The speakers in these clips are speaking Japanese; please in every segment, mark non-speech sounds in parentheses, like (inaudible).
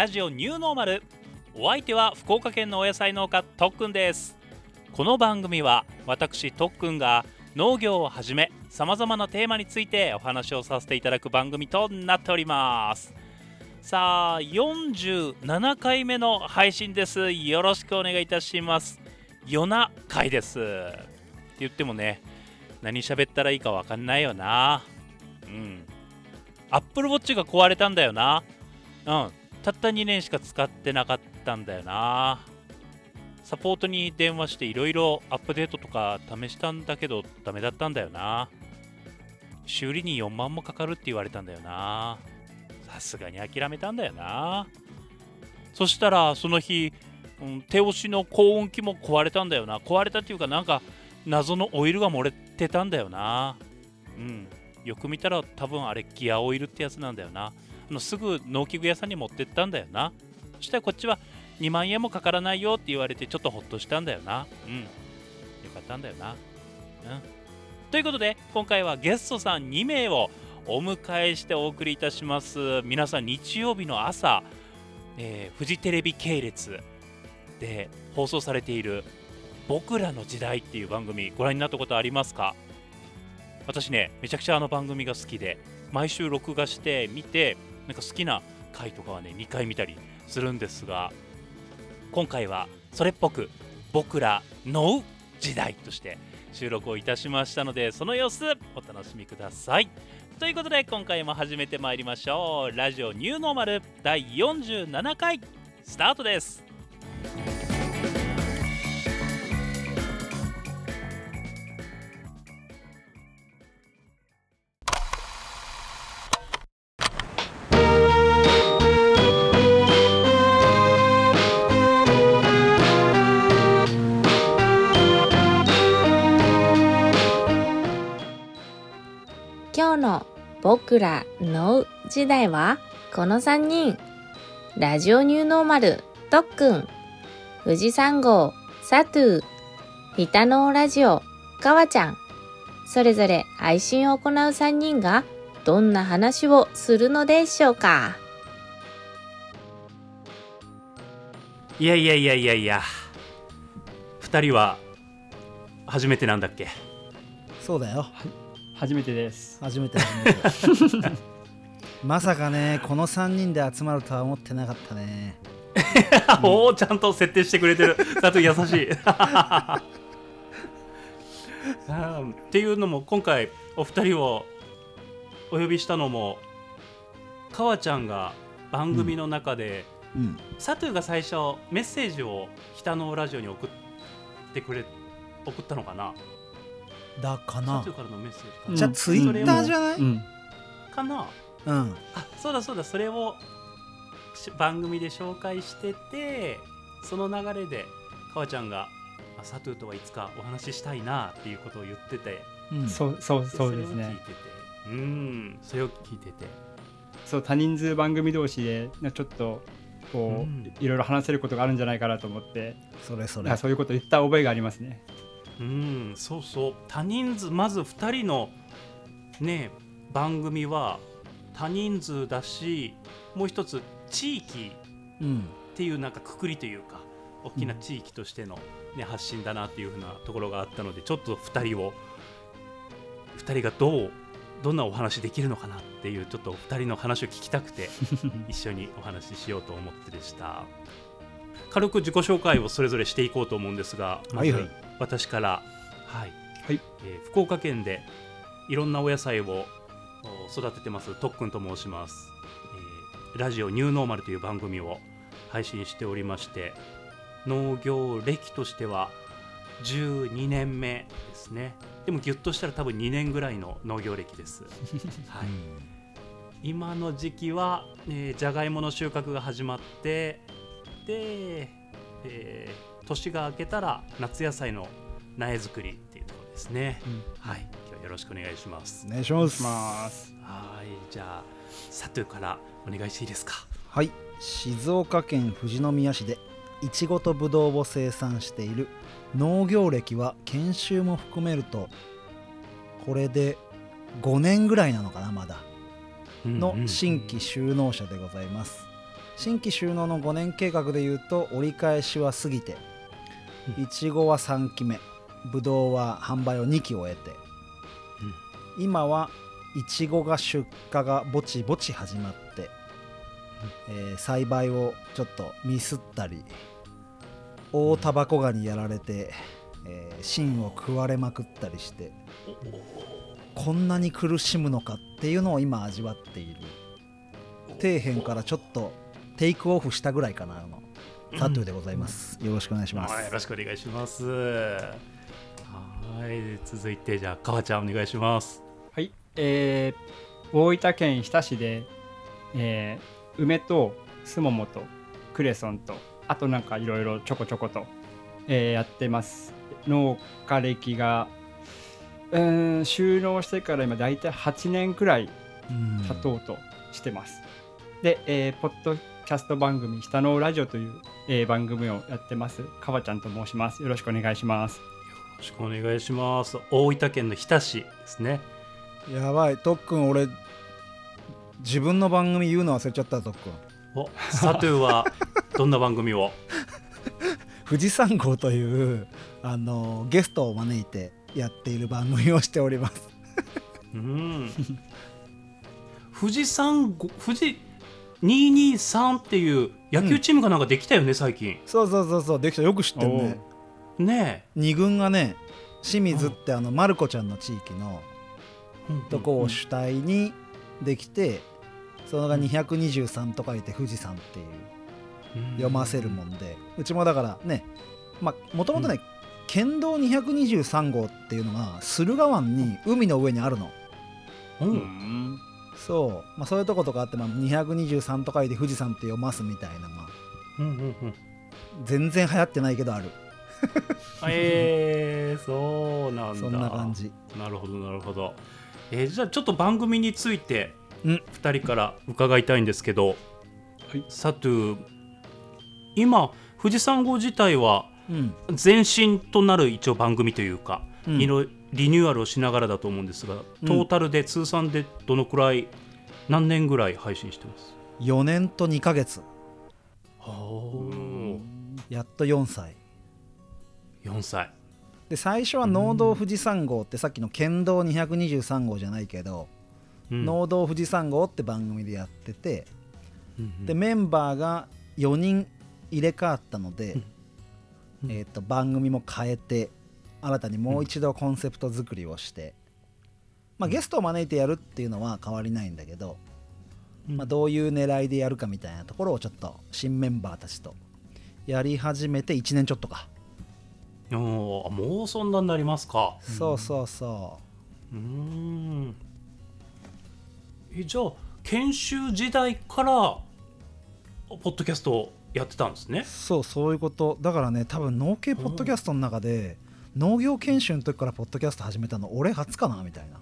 ラジオニューノーマル。お相手は福岡県のお野菜農家特訓です。この番組は私特訓が農業をはじめさまざまなテーマについてお話をさせていただく番組となっております。さあ47回目の配信です。よろしくお願いいたします。夜な会です。って言ってもね何喋ったらいいかわかんないよな。うん。アップルウォッチが壊れたんだよな。うん。たった2年しか使ってなかったんだよな。サポートに電話していろいろアップデートとか試したんだけどダメだったんだよな。修理に4万もかかるって言われたんだよな。さすがに諦めたんだよな。そしたらその日、うん、手押しの高温機も壊れたんだよな。壊れたっていうかなんか謎のオイルが漏れてたんだよな。うん。よく見たら多分あれギアオイルってやつなんだよな。のすぐ農機具屋さんに持ってったんだよな。そしたらこっちは2万円もかからないよって言われてちょっとほっとしたんだよな。うん。よかったんだよな。うん。ということで今回はゲストさん2名をお迎えしてお送りいたします。皆さん日曜日の朝、えー、フジテレビ系列で放送されている「僕らの時代」っていう番組ご覧になったことありますか？私ねめちゃくちゃあの番組が好きで毎週録画して見てなんか好きな回とかはね2回見たりするんですが今回はそれっぽく僕らの時代として収録をいたしましたのでその様子お楽しみください。ということで今回も始めてまいりましょう。ラジオニューノーマル第47回スタートです。僕らの時代はこの3人。ラジオニューノーマル、とっくん。富士山号、サトゥー。ヒタノーラジオ、かわちゃん。それぞれ配信を行う3人がどんな話をするのでしょうかいやいやいやいやいや2人は初めてなんだっけ？そうだよ初めてです。初めて初めて。(laughs) まさかねこの3人で集まるとは思ってなかったね。(laughs) おおちゃんと設定してくれてる。だと優しい。(laughs) うんっていうのも今回お二人をお呼びしたのもかわちゃんが番組の中で、うん。サトゥーが最初メッセージを北のラジオに送ってくれ送ったのかな？だかサな。トゥーからのメッセージかうん。な、じゃあツイッターじゃない？うん。かな。うん。あそうだそうだ。それをし番組で紹介しててその流れでかわちゃんがあサトゥーとはいつかお話ししたいなっていうことを言ってて。うん。そうそうそうですね。それを聞いてて。うん。それを聞いてて。そう多人数番組同士でなちょっとこう、うん。いろいろ話せることがあるんじゃないかなと思って。それそれ。あそういうこと言った覚えがありますねうんそうそう。多人数まず2人のね番組は多人数だしもう一つ地域うんっていうなんかくくりというか大きな地域としての、ね発信だなっていうふうなところがあったのでちょっと2人を2人がどうどんなお話できるのかなっていうちょっと2人の話を聞きたくて (laughs) 一緒にお話ししようと思ってでした。軽く自己紹介をそれぞれしていこうと思うんですがまずはいはい私から、はい。はい。えー福岡県でいろんなお野菜をお育ててます。とっくんと申します、えーラジオニューノーマルという番組を配信しておりまして農業歴としては12年目ですね。でもギュッとしたら多分2年ぐらいの農業歴です、(laughs) はい、今の時期は、えーじゃがいもの収穫が始まってで、えー年が明けたら夏野菜の苗作りっていうところですね、うんはい今日はよろしくお願いしますお願いしますはいじゃあサトゥからお願いしていいですかはい静岡県富士宮市でいちごとぶどうを生産している農業歴は研修も含めるとこれで5年ぐらいなのかなまだの新規就農者でございます新規収納の5年計画でいうと折り返しは過ぎていちごは3期目。ぶどうは販売を2期終えて、今はいちごが出荷がぼちぼち始まって、えー栽培をちょっとミスったり大タバコガにやられて、えー芯を食われまくったりして。こんなに苦しむのかっていうのを今味わっている。底辺からちょっとテイクオフしたぐらいかなのサトゥーでございます、よろしくお願いします、はいよろしくお願いします。はい続いてじゃあ川ちゃんお願いします。はい、えー、大分県日田市で、えー梅とすももとクレソンとあとなんかいろいろちょこちょこと、えーやってます。農家歴がうーん収納してから今大体8年くらいうん経とうとしてます、で、えーポッドキャスト番組「下のラジオ」という、えー番組をやってます。かばちゃんと申します。よろしくお願いします。よろしくお願いします。大分県の日田市ですね。やばい。特訓俺自分の番組言うの忘れちゃった特訓。おサトゥーは (laughs) どんな番組を？富士山号というあのゲストを招いてやっている番組をしております。うん。富士山ご富士223っていう野球チームがなんかできたよね、最近。そうそうそうそうできた。よく知ってるね。ね二軍がね清水ってあのまる子ちゃんの地域のえとこを主体にできてそのが223と書いて富士山っていう読ませるもんで。うちもだからねまあもともとね県道223号っていうのが駿河湾に海の上にあるの。ううんんそう、まあ、そういうとことかあって、まあ、223と書いて富士山って読ますみたいなのがうんうんうん。全然流行ってないけどある。(laughs) えー、そうなんだ。そんな感じ。なるほどなるほど、えーじゃあちょっと番組についてうん。2人から伺いたいんですけど、はい。サトゥー今富士山号自体はうん、前身となる一応番組というか、うん。いろいろリニューアルをしながらだと思うんですが、トータルで通算でどのくらい何年ぐらい配信してます？4年と2ヶ月。おやっと4歳。4歳。で最初は農道富士山号ってさっきの県道223号じゃないけど、うん。農道富士山号って番組でやっててうんうん。でメンバーが4人入れ替わったので、うん。えー、と番組も変えて新たにもう一度コンセプト作りをして、まあ、ゲストを招いてやるっていうのは変わりないんだけど、うん。まあ、どういう狙いでやるかみたいなところをちょっと新メンバーたちとやり始めて1年ちょっとか、おーもうそんなになりますか。そうそうそう。ーん。えじゃあ研修時代からポッドキャストをやってたんですね。うそうそういうこと。だからね多分農系ポッドキャストの中で農業研修の時からポッドキャスト始めたの俺初かなみたいな。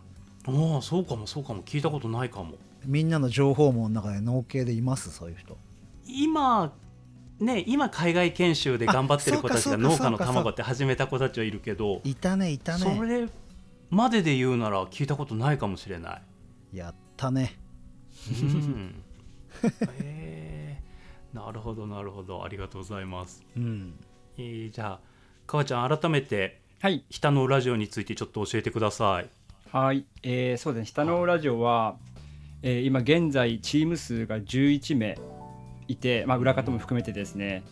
ああそうかもそうかも。聞いたことないかも。みんなの情報網の中で農系でいますそういう人。今ね今海外研修で頑張ってる子たちが農家の卵って始めた子たちはいるけどいたねいたそねれまでで言うなら聞いたことないかもしれない。やったね。うん。(laughs) へえ。なるほどなるほど。ありがとうございます、うん。えーじゃあかわちゃん改めてはい「北のラジオ」についてちょっと教えてください。はい、えーそうですね。下のラジオは、えー今現在チーム数が11名いて、まあ、裏方も含めてですね。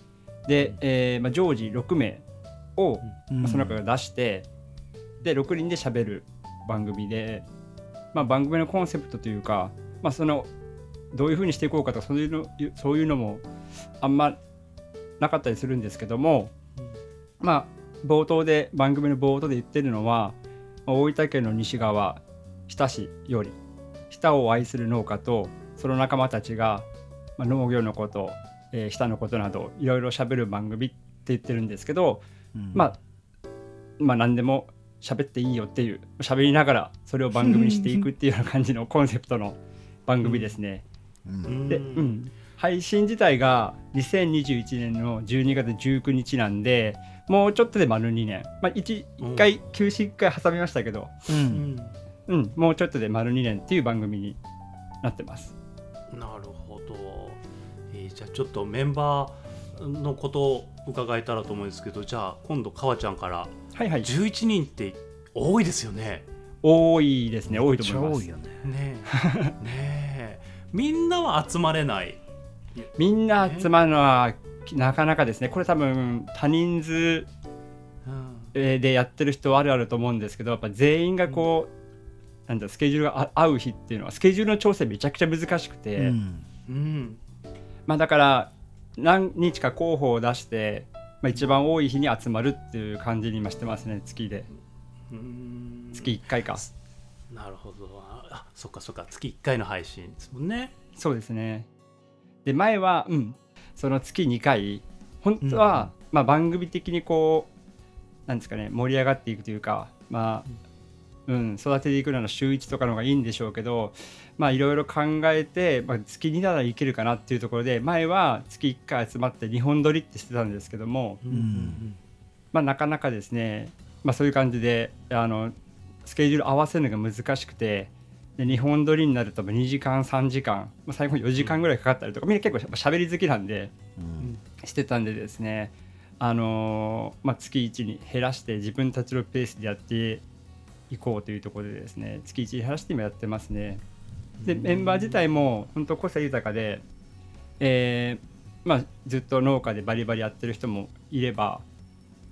で、えーまあ、常時6名を、うん。まあその中から出してで6人で喋る番組で、まあ、番組のコンセプトというか、まあ、そのどういうふうにしていこうかとかそういうのそういうのもあんまなかったりするんですけども、まあ冒頭で番組の冒頭で言ってるのはまあ大分県の西側日田市より日田を愛する農家とその仲間たちが、まあ、農業のこと、えー、日田のことなどいろいろ喋る番組って言ってるんですけど、うん。まあまあ何でも喋っていいよっていう喋りながらそれを番組にしていくっていうような感じのコンセプトの番組ですね。うん。で、うん、配信自体が2021年の12月19日なんでもうちょっとで丸2年、まあ、1, うん。1回休止1回挟みましたけど、ううん。んうん、もうちょっとで丸2年っていう番組になってます。なるほど、えいじゃあちょっとメンバーのことを伺えたらと思うんですけどじゃあ今度かわちゃんからはいはい。11人って多いですよね。多いですね。多いと思います。超多いよね。ね。えねえ。みんなは集まれない。みんな集まるのはなかなかですね。これ多分多人数でやってる人はあるあると思うんですけどやっぱ全員がこう、なんだスケジュールがあ合う日っていうのはスケジュールの調整めちゃくちゃ難しくて、うん。うん。まあだから何日か候補を出して、まあ、一番多い日に集まるっていう感じに今してますね月で。うん。月1回か、なるほど。あそっかそっか。月1回の配信ですもんね。そうですね。で前はうんその月2回本当は、まあ、番組的にこうなんですかね盛り上がっていくというかまあうん、育てていくなら週1とかの方がいいんでしょうけどまあいろいろ考えて、まあ、月2ならいけるかなっていうところで前は月1回集まって2本撮りってしてたんですけども、ん。まあ、なかなかですね、まあ、そういう感じであのスケジュール合わせるのが難しくてで2本撮りになると2時間3時間、まあ、最後4時間ぐらいかかったりとか、みんな結構やっぱ喋り好きなんでうん。してたんでですね、あのーまあ、月1に減らして自分たちのペースでやっていこうというところでですね月1に減らして今やってますね。でメンバー自体も本当個性豊かで、えーまあ、ずっと農家でバリバリやってる人もいれば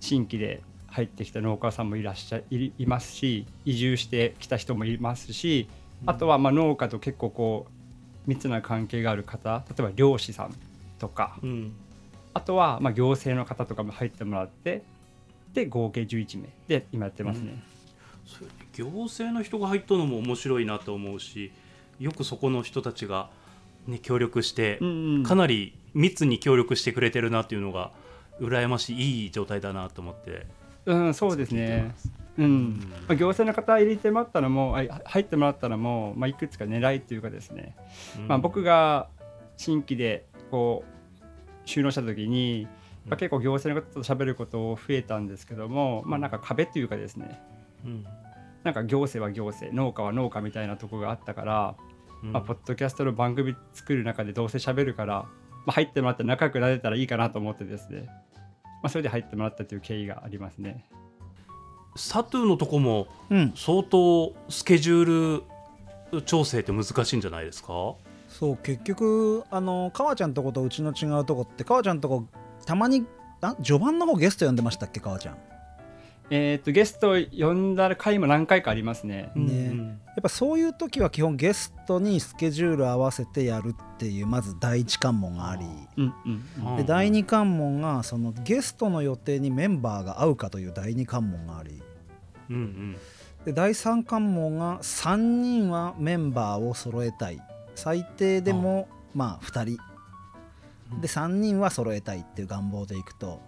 新規で入ってきた農家さんもいらっしゃいいますし移住してきた人もいますしあとはまあ農家と結構こう密な関係がある方例えば漁師さんとかうん。あとはまあ行政の方とかも入ってもらってで合計11名で今やってますね。そう行政の人が入ったのも面白いなと思うしよくそこの人たちが、ね、協力して、うんうん。かなり密に協力してくれてるなっていうのが羨ましいいい状態だなと思ってうん、そうですねうん。まあ、行政の方入れてもらったのもあ入ってもらったのも、まあ、いくつか狙いというかですね、まあ、僕が新規でこう収納した時に、まあ、結構行政の方と喋ること増えたんですけども、まあ、なんか壁というかですね。うん。なんか行政は行政農家は農家みたいなとこがあったから、うん。まあ、ポッドキャストの番組作る中でどうせ喋るから、まあ、入ってもらって仲良くなれたらいいかなと思ってですね、まあ、それで入ってもらったという経緯がありますね。サトゥーのとこもうん。相当スケジュール調整って難しいんじゃないですか？そう結局あの川ちゃんとことうちの違うとこって川ちゃんとこたまにあ序盤の方ゲスト呼んでましたっけ川ちゃん？えー、とゲスト呼んだ回も何回かありますね。ね。やっぱそういう時は基本ゲストにスケジュール合わせてやるっていうまず第一関門があり。うんうん。うんで第二関門がそのゲストの予定にメンバーが合うかという第二関門があり。うんうん。で第三関門が3人はメンバーを揃えたい。最低でもまあ2人。で3人は揃えたいっていう願望でいくと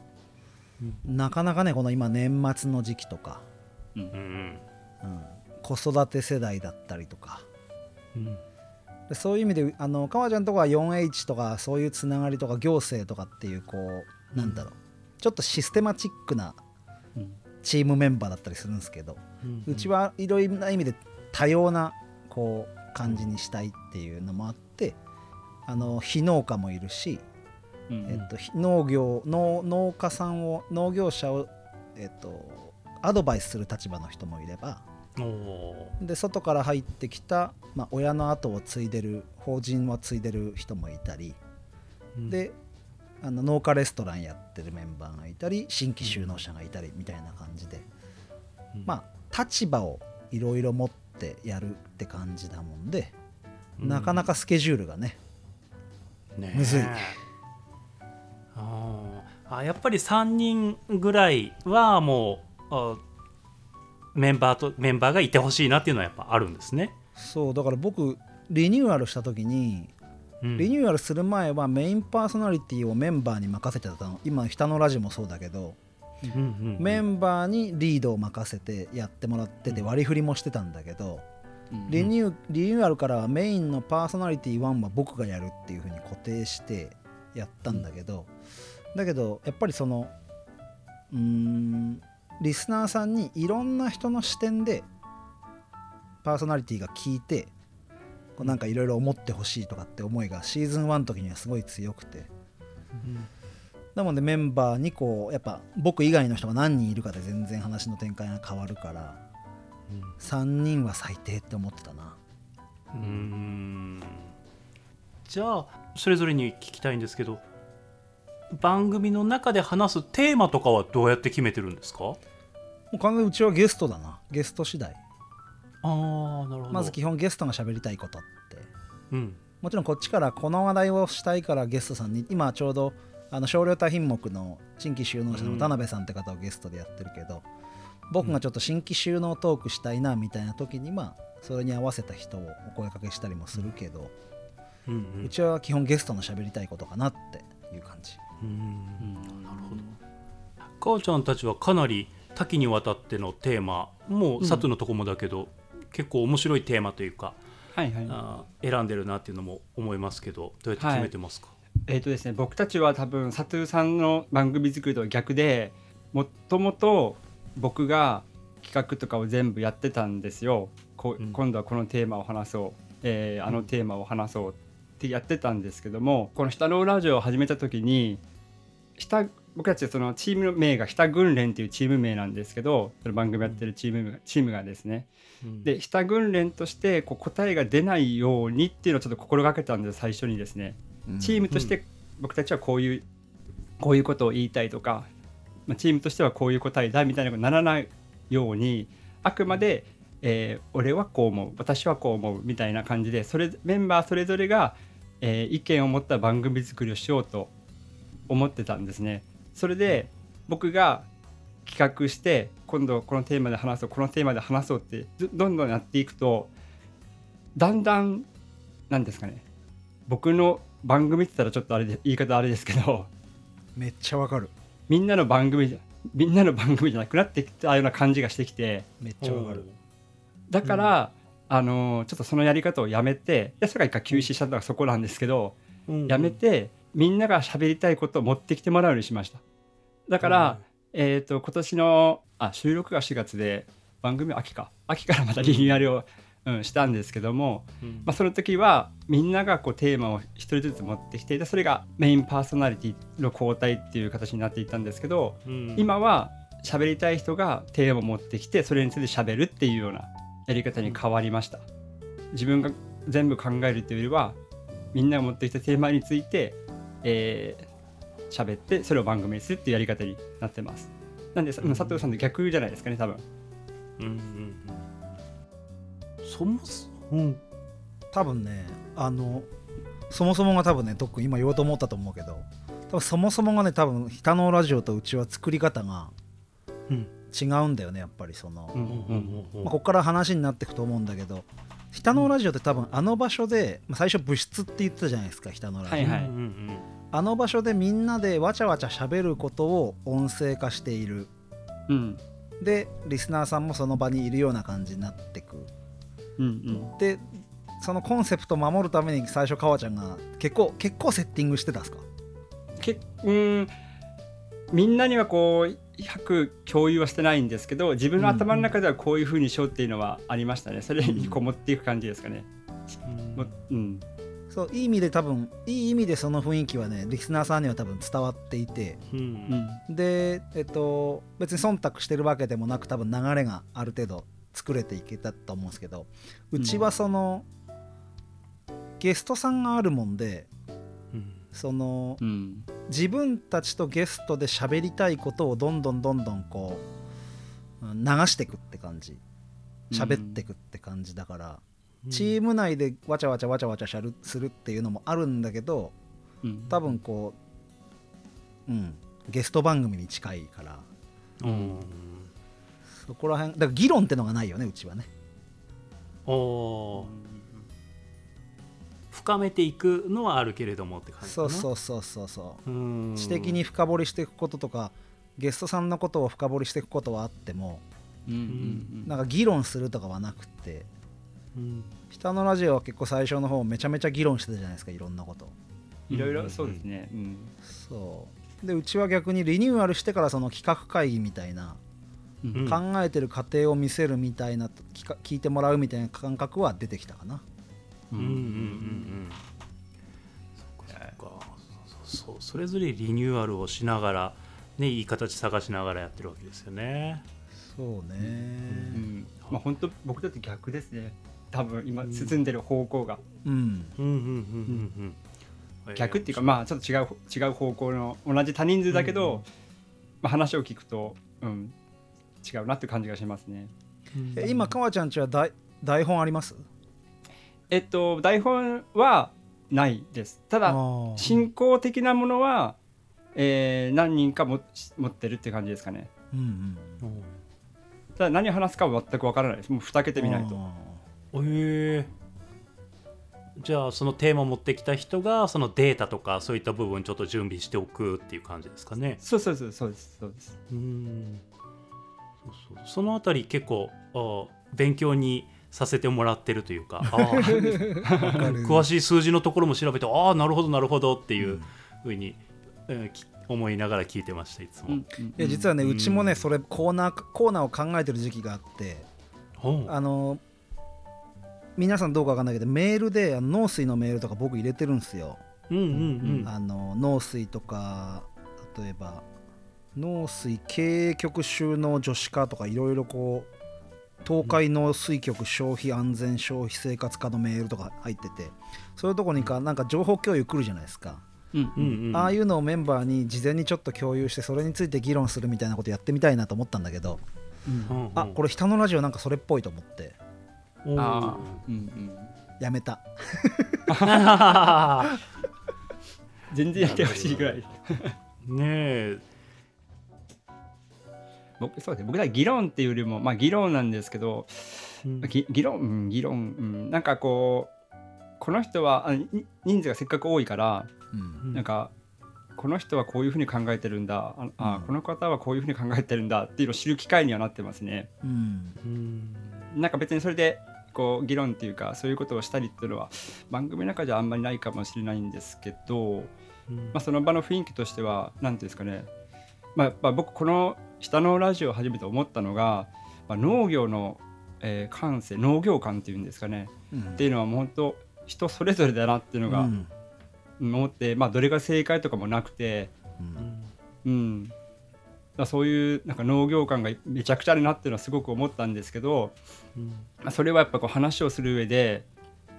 なかなかねこの今年末の時期とか、うん。うんうん、子育て世代だったりとか。うん。でそういう意味であの川ちゃんとかは 4H とかそういうつながりとか行政とかっていうこうなんだろう。ちょっとシステマチックなうん。チームメンバーだったりするんですけど、うちはいろいろな意味で多様なこう感じにしたいっていうのもあってあの非農家もいるし、うんえっと、非農業農農家さんを農業者を、えっと、アドバイスする立場の人もいればで外から入ってきた、まあ、親の後を継いでる法人を継いでる人もいたり、ーであの農家レストランやってるメンバーがいたり新規就農者がいたりみたいな感じで、まあ立場をいろいろ持ってやるって感じだもんで、なかなかスケジュールがねねむずいあやっぱり3人ぐらいはもうあメンバーとメンバーがいてほしいなっていうのはやっぱあるんですね。そうだから僕リニューアルした時にうん。リニューアルする前はメインパーソナリティをメンバーに任せてたの。今北のラジもそうだけどうんうんうん。メンバーにリードを任せてやってもらってて割り振りもしてたんだけどうんリニューリニューアルからはメインのパーソナリティ1は僕がやるっていう風に固定してやったんだけどだけどやっぱりそのうーんリスナーさんにいろんな人の視点でパーソナリティが聞いてこうなんかいろいろ思ってほしいとかって思いがシーズン1の時にはすごい強くて。なのでメンバーにこうやっぱ僕以外の人が何人いるかで全然話の展開が変わるから3人は最低って思ってたな。うーん。じゃあそれぞれに聞きたいんですけど番組の中で話すテーマとかはどうやって決めてるんですか？もう完全にうちはゲストだな。ゲスト次第。ああなるほど。まず基本ゲストが喋りたいことって。うん。もちろんこっちからこの話題をしたいからゲストさんに今ちょうどあの少量多品目の新規収納者の田辺さんって方をゲストでやってるけど、僕がちょっと新規収納トークしたいなみたいな時にまあそれに合わせた人をお声かけしたりもするけど、うんううん。ちは基本ゲストの喋りたいことかなっていう感じうん。なるほど。母ちゃんたちはかなり多岐にわたってのテーマ。もう佐藤のとこもだけど、結構面白いテーマというかはいはい。あー選んでるなっていうのも思いますけどどうやって決めてますか、えーとですね、僕たちは多分サトゥーさんの番組作りとは逆でもともと僕が企画とかを全部やってたんですよ。こうん。今度はこのテーマを話そう、えーあのテーマを話そうってやってたんですけどもこの「下のラジオ」を始めた時に下僕たちそのチーム名が「下訓練」っていうチーム名なんですけどその番組やってるチームがチームがですね。うん。で下訓練としてこう答えが出ないようにっていうのをちょっと心がけたんです最初にですね。チームとして僕たちはこういうこういうことを言いたいとか、まあ、チームとしてはこういう答えだみたいなことにならないようにあくまで、えー俺はこう思う私はこう思うみたいな感じでそれメンバーそれぞれが、えー意見を持った番組作りをしようと思ってたんですね。それで僕が企画して今度このテーマで話そうこのテーマで話そうってどどんどんやっていくとだんだんなんですかね。僕の番組って言ったらちょっとあれで言い方あれですけどめっちゃわかる。みんなの番組じゃみんなの番組じゃなくなってきたような感じがしてきてめっちゃわかる。だから、あのーちょっとそのやり方をやめていやそれが一回休止したのがそこなんですけど、うん。やめてみんなが喋りたいことを持ってきてもらうようにしました。だから、えっ、と今年のあ収録が4月で番組は秋か。秋からまたリニューアルを、うん、したんですけども、うん。まあ、その時はみんながこうテーマを一人ずつ持ってきてでそれがメインパーソナリティの交代っていう形になっていたんですけど、うん。今は喋りたい人がテーマを持ってきてそれについて喋るっていうようなやり方に変わりました。自分が全部考えるというよりはみんなが持ってきたテーマについてえー喋ってそれを番組にするっていうやり方になってます。なんで佐藤さんと逆じゃないですかね多分。うんうんうんそもそも多分ねあのそもそもが多分ね特に今言おうと思ったと思うけど多分そもそもがね多分「北のラジオ」とうちは作り方がうん。違うんだよねやっぱりその、うんうんうんうん。まあ、ここから話になっていくと思うんだけど北のラジオって多分あの場所で、まあ、最初部室って言ってたじゃないですか北のラジオ、はいはい。うんうんあの場所でみんなでわちゃわちゃ喋ることを音声化している。うん。でリスナーさんもその場にいるような感じになってく。うんうん。でそのコンセプトを守るために最初川ちゃんが結構結構セッティングしてたんですか？けうん。みんなにはこう100共有はしてないんですけど自分の頭の中ではこういうふうにしようっていうのはありましたね。それにこう持っていく感じですかね、うん。もうんそういい意味で多分いい意味でその雰囲気はねリスナーさんには多分伝わっていて。うん。うん。でえっと別に忖度してるわけでもなく多分流れがある程度作れていけたと思うんですけど。うちはその、ゲストさんがあるもんでうん。そのうん。自分たちとゲストで喋りたいことをどんどんどんどんこううん流していくって感じ。喋っていくって感じだから、チーム内でわちゃわちゃわちゃわちゃしゃるするっていうのもあるんだけどうん。多分こううん。ゲスト番組に近いから。うん。そこら辺だから議論ってのがないよねうちはね。おー。深めていくのはあるけれどもって感じかそうなそうそうそうそう。うん。知的に深掘りしていくこととかゲストさんのことを深掘りしていくことはあってもうんうん。なんか議論するとかはなくってうん。北のラジオは結構最初の方めちゃめちゃ議論してたじゃないですかいろんなこと。いろいろ？そうですね。うん。そう。でうちは逆にリニューアルしてからその企画会議みたいな、うん。考えてる過程を見せるみたいな聞か聞いてもらうみたいな感覚は出てきたかな。うん。うんうんうんそっかそっか。そうそうそれぞれリニューアルをしながらねいい形探しながらやってるわけですよね。そうね、うん。まあ本当僕だって逆ですね多分今進んでる方向が、うん。うん。うん。うん。うん。うん。逆っていうかまあちょっと違う違う方向の同じ多人数だけど、まあ、話を聞くと、うん、違うなって感じがしますねえ今かわちゃん。ちは台台本ありますえっと台本はないですただ進行的なものは、えー何人かも持ってるって感じですかねうん。うん。うん。ただ何を話すかは全くわからないですもうふたけてみないとえじゃあそのテーマを持ってきた人がそのデータとかそういった部分ちょっと準備しておくっていう感じですかね。そうそうそうそうです。そうです。うん。そうそう。そのあたり結構あ勉強にさせてもらってるというか (laughs) 詳しい数字のところも調べてああなるほどなるほどっていうふうに、えーき思いながら聞いてましたいつも。うんうん。いや実はねうん。うちもねそれコーナーコーナーを考えてる時期があってあの皆さんどうかわかんないけどメールで農水のメールとか僕入れてるんですよ、うんうんあの農水とか例えば農水経営局収納女子化とかいろいろこう東海農水局消費安全消費生活課のメールとか入っててそういうとこにかなんか情報共有来るじゃないですか、うんうんうん。うんああいうのをメンバーに事前にちょっと共有してそれについて議論するみたいなことやってみたいなと思ったんだけど、うんうん。あこれ人のラジオなんかそれっぽいと思ってあー。うんうん。やめた。全然やってほしいぐらい。(laughs) ねえ。僕そうですね。僕らは議論っていうよりもまあ議論なんですけどうん。ぎ議論、うん、議論、うん、なんかこうこの人はあに人数がせっかく多いからうん。なんかこの人はこういうふうに考えてるんだ。ああ、うん。この方はこういうふうに考えてるんだっていうのを知る機会にはなってますね。うん。うん。なんか別にそれでこう議論っていうかそういうことをしたりっていうのは番組の中じゃあんまりないかもしれないんですけど、うん。まあ、その場の雰囲気としては何ていうんですかね、まあ、やっぱ僕この下のラジオを初めて思ったのが、まあ、農業の、えー感性農業感っていうんですかね。うん。っていうのはもう本当人それぞれだなっていうのがうん。思って、まあ、どれが正解とかもなくて、うんそういうなんか農業感がめちゃくちゃあるなっていうのはすごく思ったんですけど、うんまあ、それはやっぱこう話をする上で、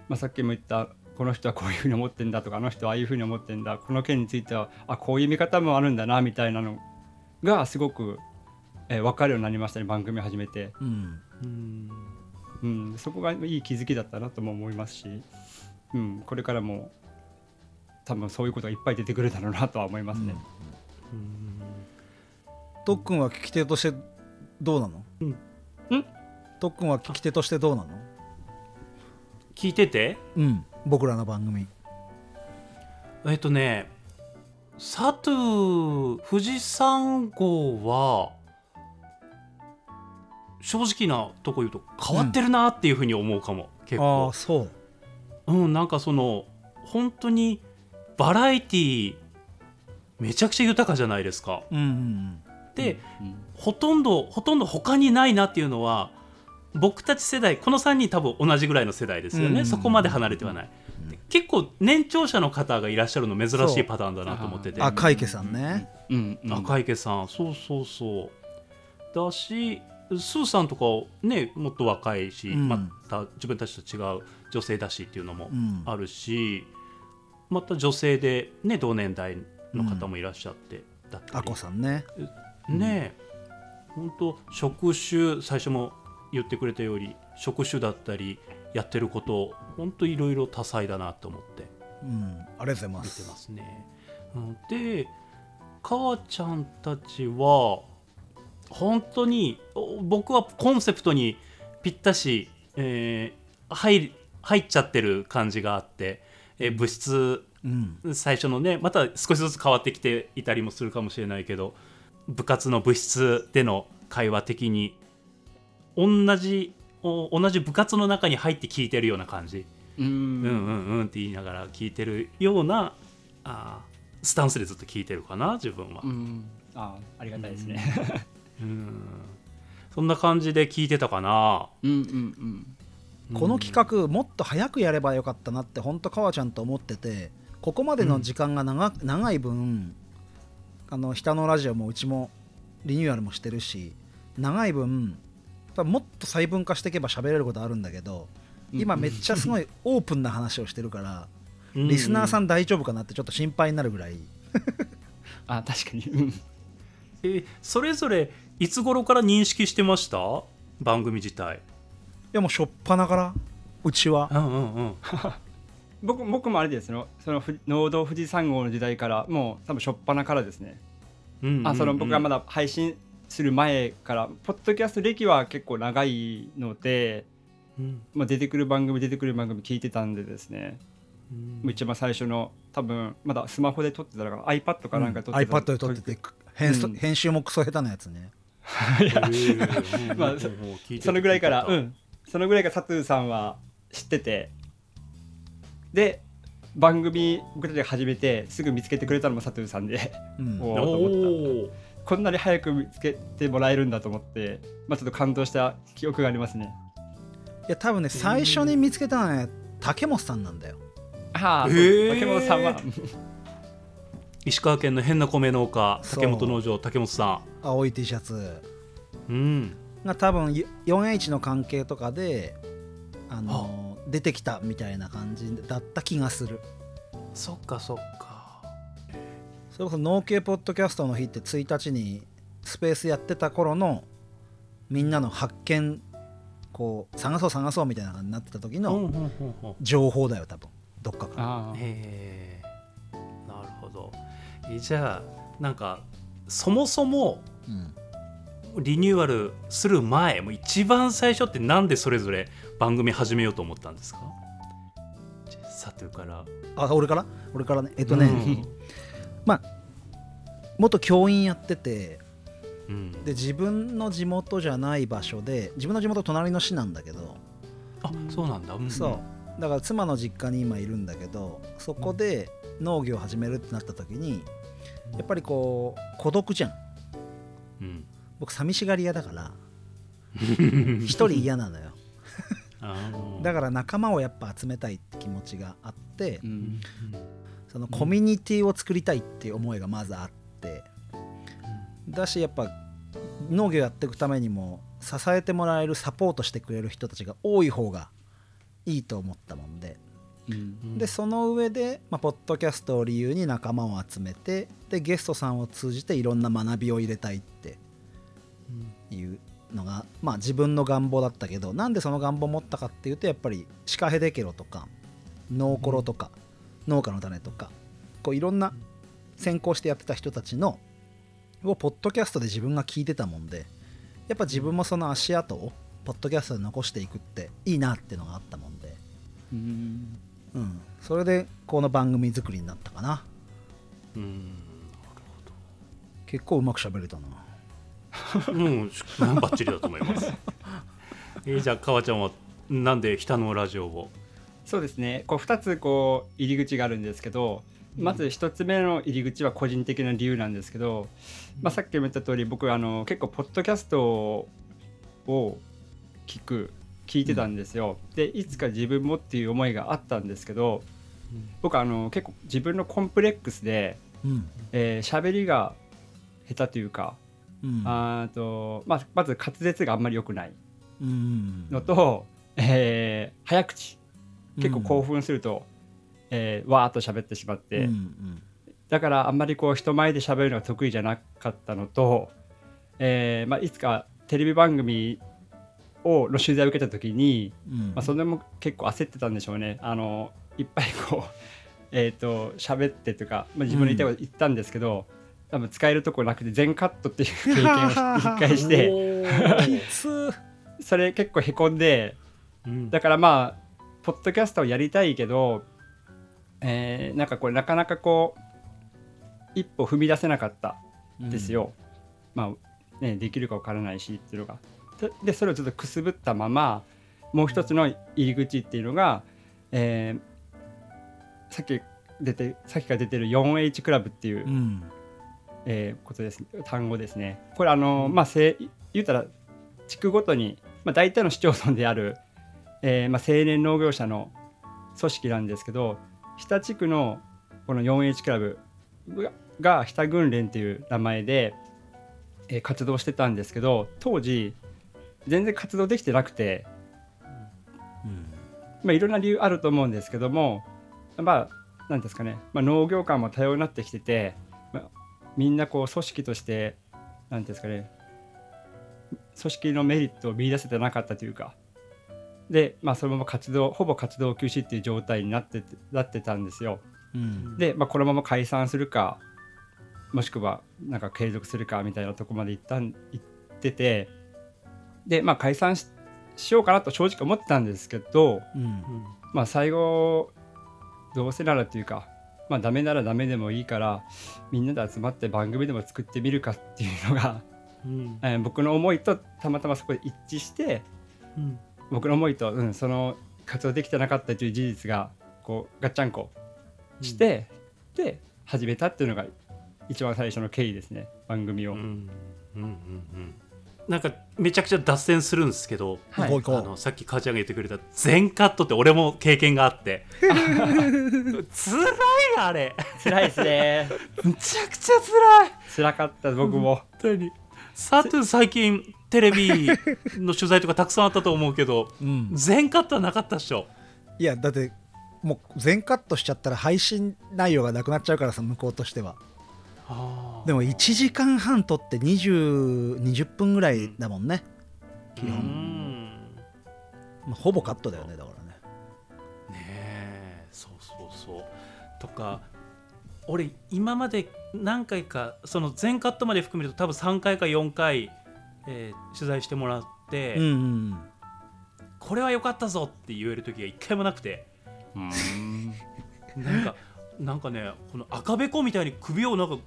まあ、さっきも言ったこの人はこういうふうに思ってんだとかあの人はああいうふうに思ってんだこの件についてはあこういう見方もあるんだなみたいなのがすごく、えー分かるようになりましたね番組始めて、うん。うん。うん、そこがいい気づきだったなとも思いますし、うん、これからも多分そういうことがいっぱい出てくるだろうなとは思いますね。うんとっくんは聞き手としてどうなの？うん。ん？とっくんは聞き手としてどうなの？聞いてて？うん。僕らの番組。えっとねサトゥ富士山号は正直なとこ言うと変わってるなっていうふうに思うかも、結あ構。あそう。うんなんかその本当にバラエティめちゃくちゃ豊かじゃないですか。うんうんで、うんほとんどほとんど他にないなっていうのは僕たち世代この3人多分同じぐらいの世代ですよね、うん。そこまで離れてはない、うん。で結構年長者の方がいらっしゃるの珍しいパターンだなと思ってて。あ赤池さんね。うん。うん。赤池さん。そうそうそう。だしスーさんとかねもっと若いし、うん。また自分たちと違う女性だしっていうのもうん。あるし、また女性で、ね、同年代の方もいらっしゃって、だったり。あこさんねねえ。本当職種最初も言ってくれたように職種だったりやってること本当いろいろ多彩だなと思って。うん。ありがとうございま見すてますね。うん。で母ちゃんたちは本当にお僕はコンセプトにぴったし、えー入り入っちゃってる感じがあって、えー物質うん。最初のねまた少しずつ変わってきていたりもするかもしれないけど部活の部室での会話的に同じお同じ部活の中に入って聞いてるような感じ、うん。うんうんうんって言いながら聞いてるようなあースタンスでずっと聞いてるかな自分は、うん。あありがたいですね。うん。そんな感じで聞いてたかな。うんうんうん。この企画もっと早くやればよかったなって本当川ちゃんと思っててここまでの時間が長,、長い分あの下のラジオもうちもリニューアルもしてるし長い分もっと細分化していけば喋れることあるんだけど今めっちゃすごいオープンな話をしてるからうん。リスナーさん大丈夫かなってちょっと心配になるぐらい。い (laughs) あ確かに。(laughs) うん。えそれぞれいつ頃から認識してました？番組自体。やもうしょっぱなからうちは。うんうんうん僕僕もあれですよそのふ農道富士山号の時代からもう多分初っ端からですね、うんうんうんあその僕がまだ配信する前からポッドキャスト歴は結構長いので、うん。まあ、出てくる番組出てくる番組聞いてたんでですね。うん。一番最初の多分まだスマホで撮ってたのかな iPad かなんかで撮ってた、iPad で撮ってて編,、うん。編集もクソ下手なやつね。(laughs) まあそそのぐらいから、うん、そのぐらいからサトゥーさんは知っててで番組僕たちが始めてすぐ見つけてくれたのもサトゥーさんで。うん。おー。と思った。おこんなに早く見つけてもらえるんだと思って、まあ、ちょっと感動した記憶がありますね。いや多分ね最初に見つけたのはね竹本さんなんだよ。ああ、竹本さんは。(laughs) 石川県の変な米農家竹本農場竹本さ青い T シャツ。んうん。が多分 4H の関係とかであの出てきたみたいな感じだった気がする。そっかそっか。それこそ農系ポッドキャストの日って1日にスペースやってた頃のみんなの発見こう探そう探そうみたいな感じになってた時の情報だよ多分。どっかからへえ。なるほど。えじゃあなんかそもそもうんリニューアルする前もう一番最初ってなんでそれぞれ番組始めようと思ったんですか？じゃあサトゥから。あ俺から？俺からね。えっとね、(laughs) うん元教員やっててうん。で自分の地元じゃない場所で自分の地元隣の市なんだけど、あそうなんだ、うんそう。だから妻の実家に今いるんだけどそこで農業を始めるってなった時にやっぱりこう孤独じゃん。うん僕寂しがり屋だから (laughs) 一人嫌なのよ。だから仲間をやっぱ集めたいって気持ちがあってうん。そのコミュニティを作りたいっていう思いがまずあってだしやっぱ農業やっていくためにも支えてもらえるサポートしてくれる人たちが多い方がいいと思ったもんでうんうん。でその上で、まあ、ポッドキャストを理由に仲間を集めてでゲストさんを通じていろんな学びを入れたいっていうのが、まあ、自分の願望だったけどなんでその願望を持ったかっていうとやっぱりシカヘデケロとかノーコロとか、農家の種とかこういろんな先行してやってた人たちのをポッドキャストで自分が聞いてたもんでやっぱ自分もその足跡をポッドキャストで残していくっていいなっていうのがあったもんで。うん。うん、それでこの番組作りになったかな。うん。結構うまく喋れたなうん、バッチリだと思います。(laughs) えーじゃあ、かわちゃんはなんで北のラジオを？そうですね。こう2つこう入り口があるんですけどまず1つ目の入り口は個人的な理由なんですけど、まあ、さっきも言った通り僕あの結構ポッドキャストを聞く聞いてたんですよ、でいつか自分もっていう思いがあったんですけど僕あの結構自分のコンプレックスでうん。えー喋りが下手というか、うんあーとまあ、まず滑舌があんまり良くない。うん。のと、えー早口。結構興奮すると、えーわーっと喋ってしまって、だからあんまりこう人前で喋るのが得意じゃなかったのと、えーまあ、いつかテレビ番組をの取材を受けた時に、うん。まあ、それも結構焦ってたんでしょうね。あのいっぱいこう (laughs) えっと喋ってとか、まあ、自分の言いたいこと言ったんですけど、多分使えるとこなくて全カットっていう経験をし一回して (laughs) それ結構へこんでうん。だからまあポッドキャストをやりたいけど、えーなんかこれなかなかこう一歩踏み出せなかったんですよ、まあねできるかわからないしっていうのが。ででそれをちょっとくすぶったままもう一つの入り口っていうのが、えーさっき出てさっきから出てる 4H クラブっていう、うんえーことです単語ですね。これあのまあせ言うたら地区ごとに、まあ、大体の市町村である、えーまあ、青年農業者の組織なんですけど日田地区のこの 4H クラブがが日田軍連っていう名前で、えー活動してたんですけど当時全然活動できてなくて、まあ、いろんな理由あると思うんですけどもまあなんですかね、まあ、農業界も多様になってきてて、まあ、みんなこう組織としてなんですかね組織のメリットを見出せてなかったというかで、まあ、そのまま活動ほぼ活動休止っていう状態になっててなってたんですよ。うんで、まあ、このまま解散するかもしくはなんか継続するかみたいなとこまで行ったん行っててで、まあ、解散ししようかなと正直思ってたんですけど、うんまあ、最後どうせならというか、まあ、ダメならダメでもいいからみんなで集まって番組でも作ってみるかっていうのが、うん。えー僕の思いとたまたまそこで一致してうん。僕の思いと、うん、その活動できてなかったという事実がこうガッチャンコして、で始めたっていうのが一番最初の経緯ですね番組を。うん。うん。うん。うんなんかめちゃくちゃ脱線するんですけどはい。あのさっき母ちゃんが言ってくれた全カットって俺も経験があって。(laughs) つらいあれ。辛いですね。めちゃくちゃつらい。辛かった僕も。本当に。サトゥ最近テレビの取材とかたくさんあったと思うけどうん。全カットはなかったっしょ。いやだってもう全カットしちゃったら配信内容がなくなっちゃうからさ向こうとしてはでも1時間半撮って20 20分ぐらいだもんね、基う本、ん。まあ、ほぼカットだよねだからね。ねえそうそうそう。とか俺今まで何回かその全カットまで含めると多分3回か4回、えー取材してもらって、うんうんこれは良かったぞって言える時が一回もなくて。(laughs) なんかなんかねこの赤べこみたいに首をなんか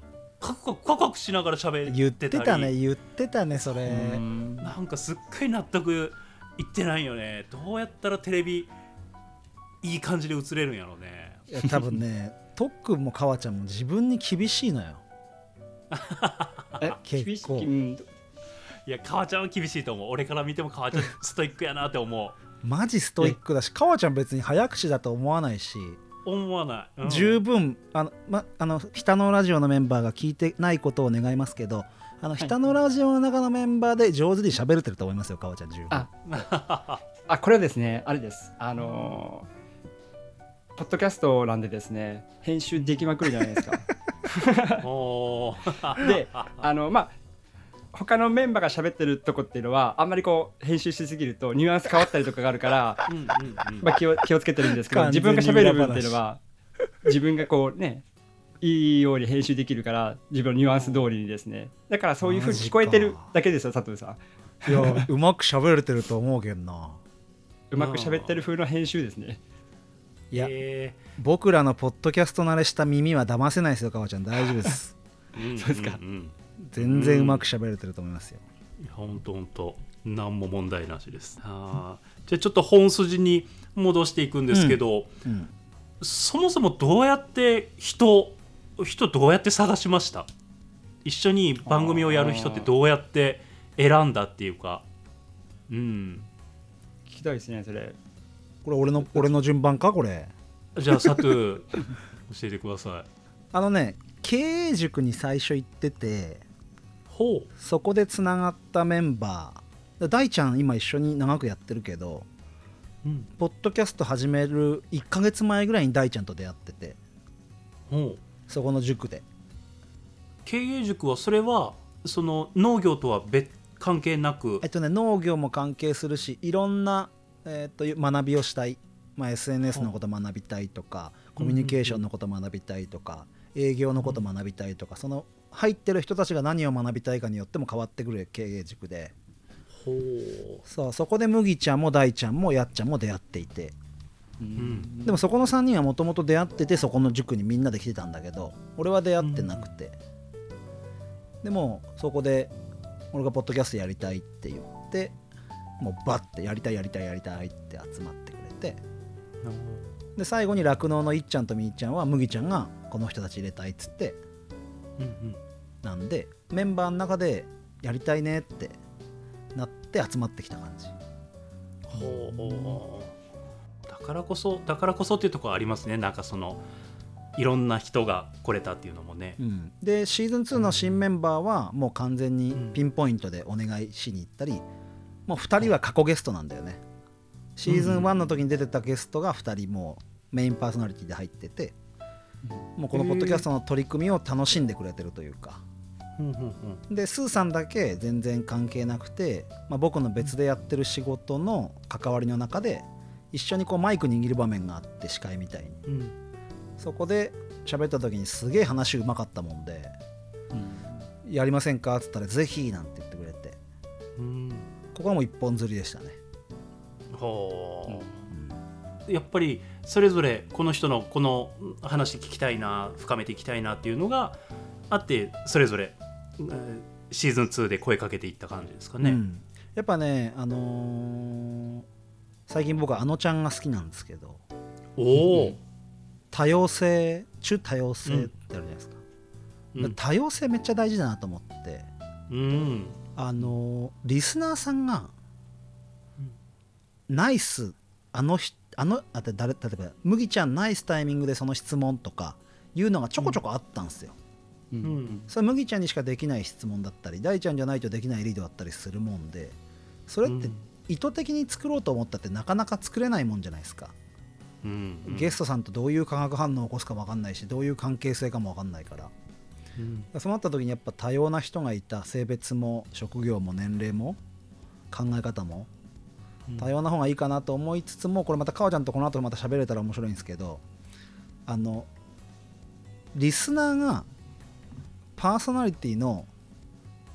カクカクカクカクしながら喋ってたり。言ってたね言ってたねそれ。なんかすっかり納得いってないよね。どうやったらテレビいい感じで映れるんやろうね。いや多分ねとっくんもかわちゃんも自分に厳しいのよ。え (laughs) 結構。厳しいうん。いや川ちゃんは厳しいと思う。俺から見ても川ちゃんストイックやなって思マジストイックだしかわちゃん別に早口だと思わないし、う思わない、うん。十分あの、ま、あの北のラジオのメンバーが聞いてないことを願いますけどあの北のラジオの中のメンバーで上手に喋れてると思いますよかわちゃん十分。(laughs) ああこれはですねあれです。あのーポッドキャストなんでですね編集できまくるじゃないですか。(laughs) (laughs) であのまあ他のメンバーが喋ってるとこっていうのはあんまりこう編集しすぎるとニュアンス変わったりとかがあるから、(laughs) うんうんうん。まあ、気を気をつけてるんですけど自分が喋る分っていうのは自分がこうねいいように編集できるから自分のニュアンス通りにですね。だからそういうふうに聞こえてるだけですよ佐藤さん。いやうまく喋れてると思うけどな。うまく喋ってる風の編集ですね。いやえ。僕らのポッドキャスト慣れした耳は騙せないですよかわちゃん。大丈夫です。ー (laughs) んそうですか。んん全然うまく喋れてると思いますよ。いやほんとほんと。何も問題なしです。あー。じゃあちょっと本筋に戻していくんですけど、うん。そもそもどうやって人人どうやって探しました？一緒に番組をやる人ってどうやって選んだっていうか。うん。聞きたいですねそれ。これ俺の俺の順番か？これ。じゃあサトゥ教えてください。あのね経営塾に最初行っててほそこでつながったメンバー。大ちゃん今一緒に長くやってるけどう、うん、ポッドキャスト始める1ヶ月前ぐらいに大ちゃんと出会っててほう。そこの塾で。経営塾はそれはその農業とは別関係なく？えっとね農業も関係するしいろんな、えっと学びをしたい、まあ、SNS のこと学びたいとかコミュニケーションのこと学びたいとか営業のこと学びたいとかその入ってる人たちが何を学びたいかによっても変わってくる経営塾で。ほう。そうそこで麦ちゃんも大ちゃんもやっちゃんも出会っていて。うん。でもそこの3人はもともと出会っててそこの塾にみんなで来てたんだけど俺は出会ってなくて、でもそこで俺がポッドキャストやりたいって言ってもうバッてやりたいやりたいやりたいって集まってくれてで最後に酪農のいっちゃんとみーちゃんは麦ちゃんがこの人たち入れたいっつってうんうんなんでメンバーの中でやりたいねってなって集まってきた感じ。ほうからこそだからこそっていうところありますね。なんかそのいろんな人が来れたっていうのもね。う、ん、でシーズン2の新メンバーはもう完全にピンポイントでお願いしに行ったり、もう2人は過去ゲストなんだよねシーズン1の時に出てたゲストが2人もうメインパーソナリティで入っててもうこのポッドキャストの取り組みを楽しんでくれてるというか。うんうんうん。でスーさんだけ全然関係なくて、まあ、僕の別でやってる仕事の関わりの中で一緒にこうマイク握る場面があって司会みたいに。うん。そこで喋った時にすげえ話うまかったもんで「やりませんか?」っつったら「ぜひ」なんて言ってくれて。うん。ここはもう一本釣りでしたねほう。やっぱりそれぞれこの人のこの話聞きたいな深めていきたいなっていうのがあってそれぞれえーシーズン2で声かけていった感じですかね。うん。やっぱねあのー最近僕はあのちゃんが好きなんですけど。おお、多様性中多様性ってあるじゃないですか、うん。多様性めっちゃ大事だなと思って。うん。あのリスナーさんが、ナイスあのひあのあて誰例えば麦ちゃんナイスタイミングでその質問とかいうのがちょこちょこあったんですよ、ううん。んそれ麦ちゃんにしかできない質問だったり大ちゃんじゃないとできないリードだったりするもんでそれってうん。意図的に作ろうと思ったってなかなか作れないもんじゃないですか、うん。うん。ゲストさんとどういう化学反応を起こすかも分かんないしどういう関係性かも分かんないから。うん。そうなった時にやっぱ多様な人がいた性別も職業も年齢も考え方も多様な方がいいかなと思いつつもこれまた川ちゃんとこの後また喋れたら面白いんですけどあのリスナーがパーソナリティの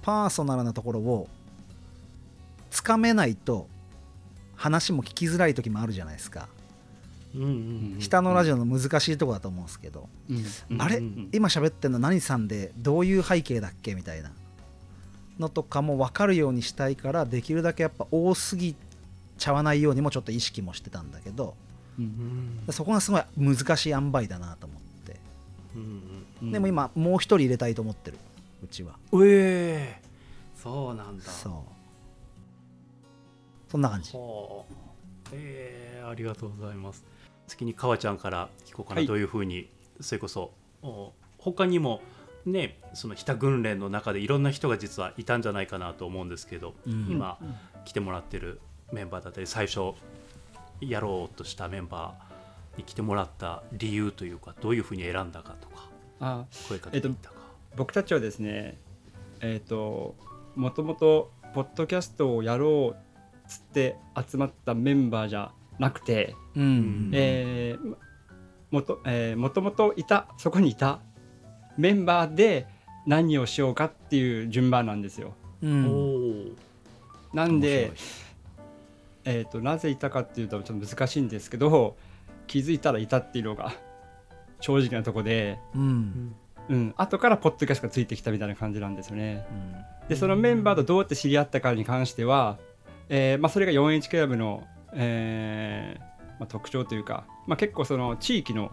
パーソナルなところをつかめないと話も聞きづらい時もあるじゃないですか。うんうん下のラジオの難しいところだと思うんですけど、うんあれ、うん今喋ってんの何さんでどういう背景だっけみたいなのとかも分かるようにしたいからできるだけやっぱ多すぎちゃわないようにもちょっと意識もしてたんだけどうん。そこがすごい難しい塩梅だなと思って、うんでも今もう一人入れたいと思ってる。うちは。うんええそうなんだ。そう。そんな感じ。はあええありがとうございます。次に川ちゃんから聞こうかな、はい。どういうふうにそれこそお他にもねその日田訓練の中でいろんな人が実はいたんじゃないかなと思うんですけど、うん。今来てもらってるメンバーだったり最初やろうとしたメンバーに来てもらった理由というかどういうふうに選んだかとかあ声かけていったか、僕たちはですねえっ、ともともとポッドキャストをやろうっつって集まったメンバーじゃなくて、うん。えーもとえーもともといたそこにいたメンバーで何をしようかっていう順番なんですよ。うん。なんで、えー、となぜいたかっていうとちょっと難しいんですけど気づいたらいたっていうのが正直なとこで、うん。うん、後からポッドキャストがついてきたみたいな感じなんですよね。うん。でそのメンバーとどうやって知り合ったかに関しては、えーまあ、それが 4H クラブの、えーまあ、特徴というか、まあ、結構その地域の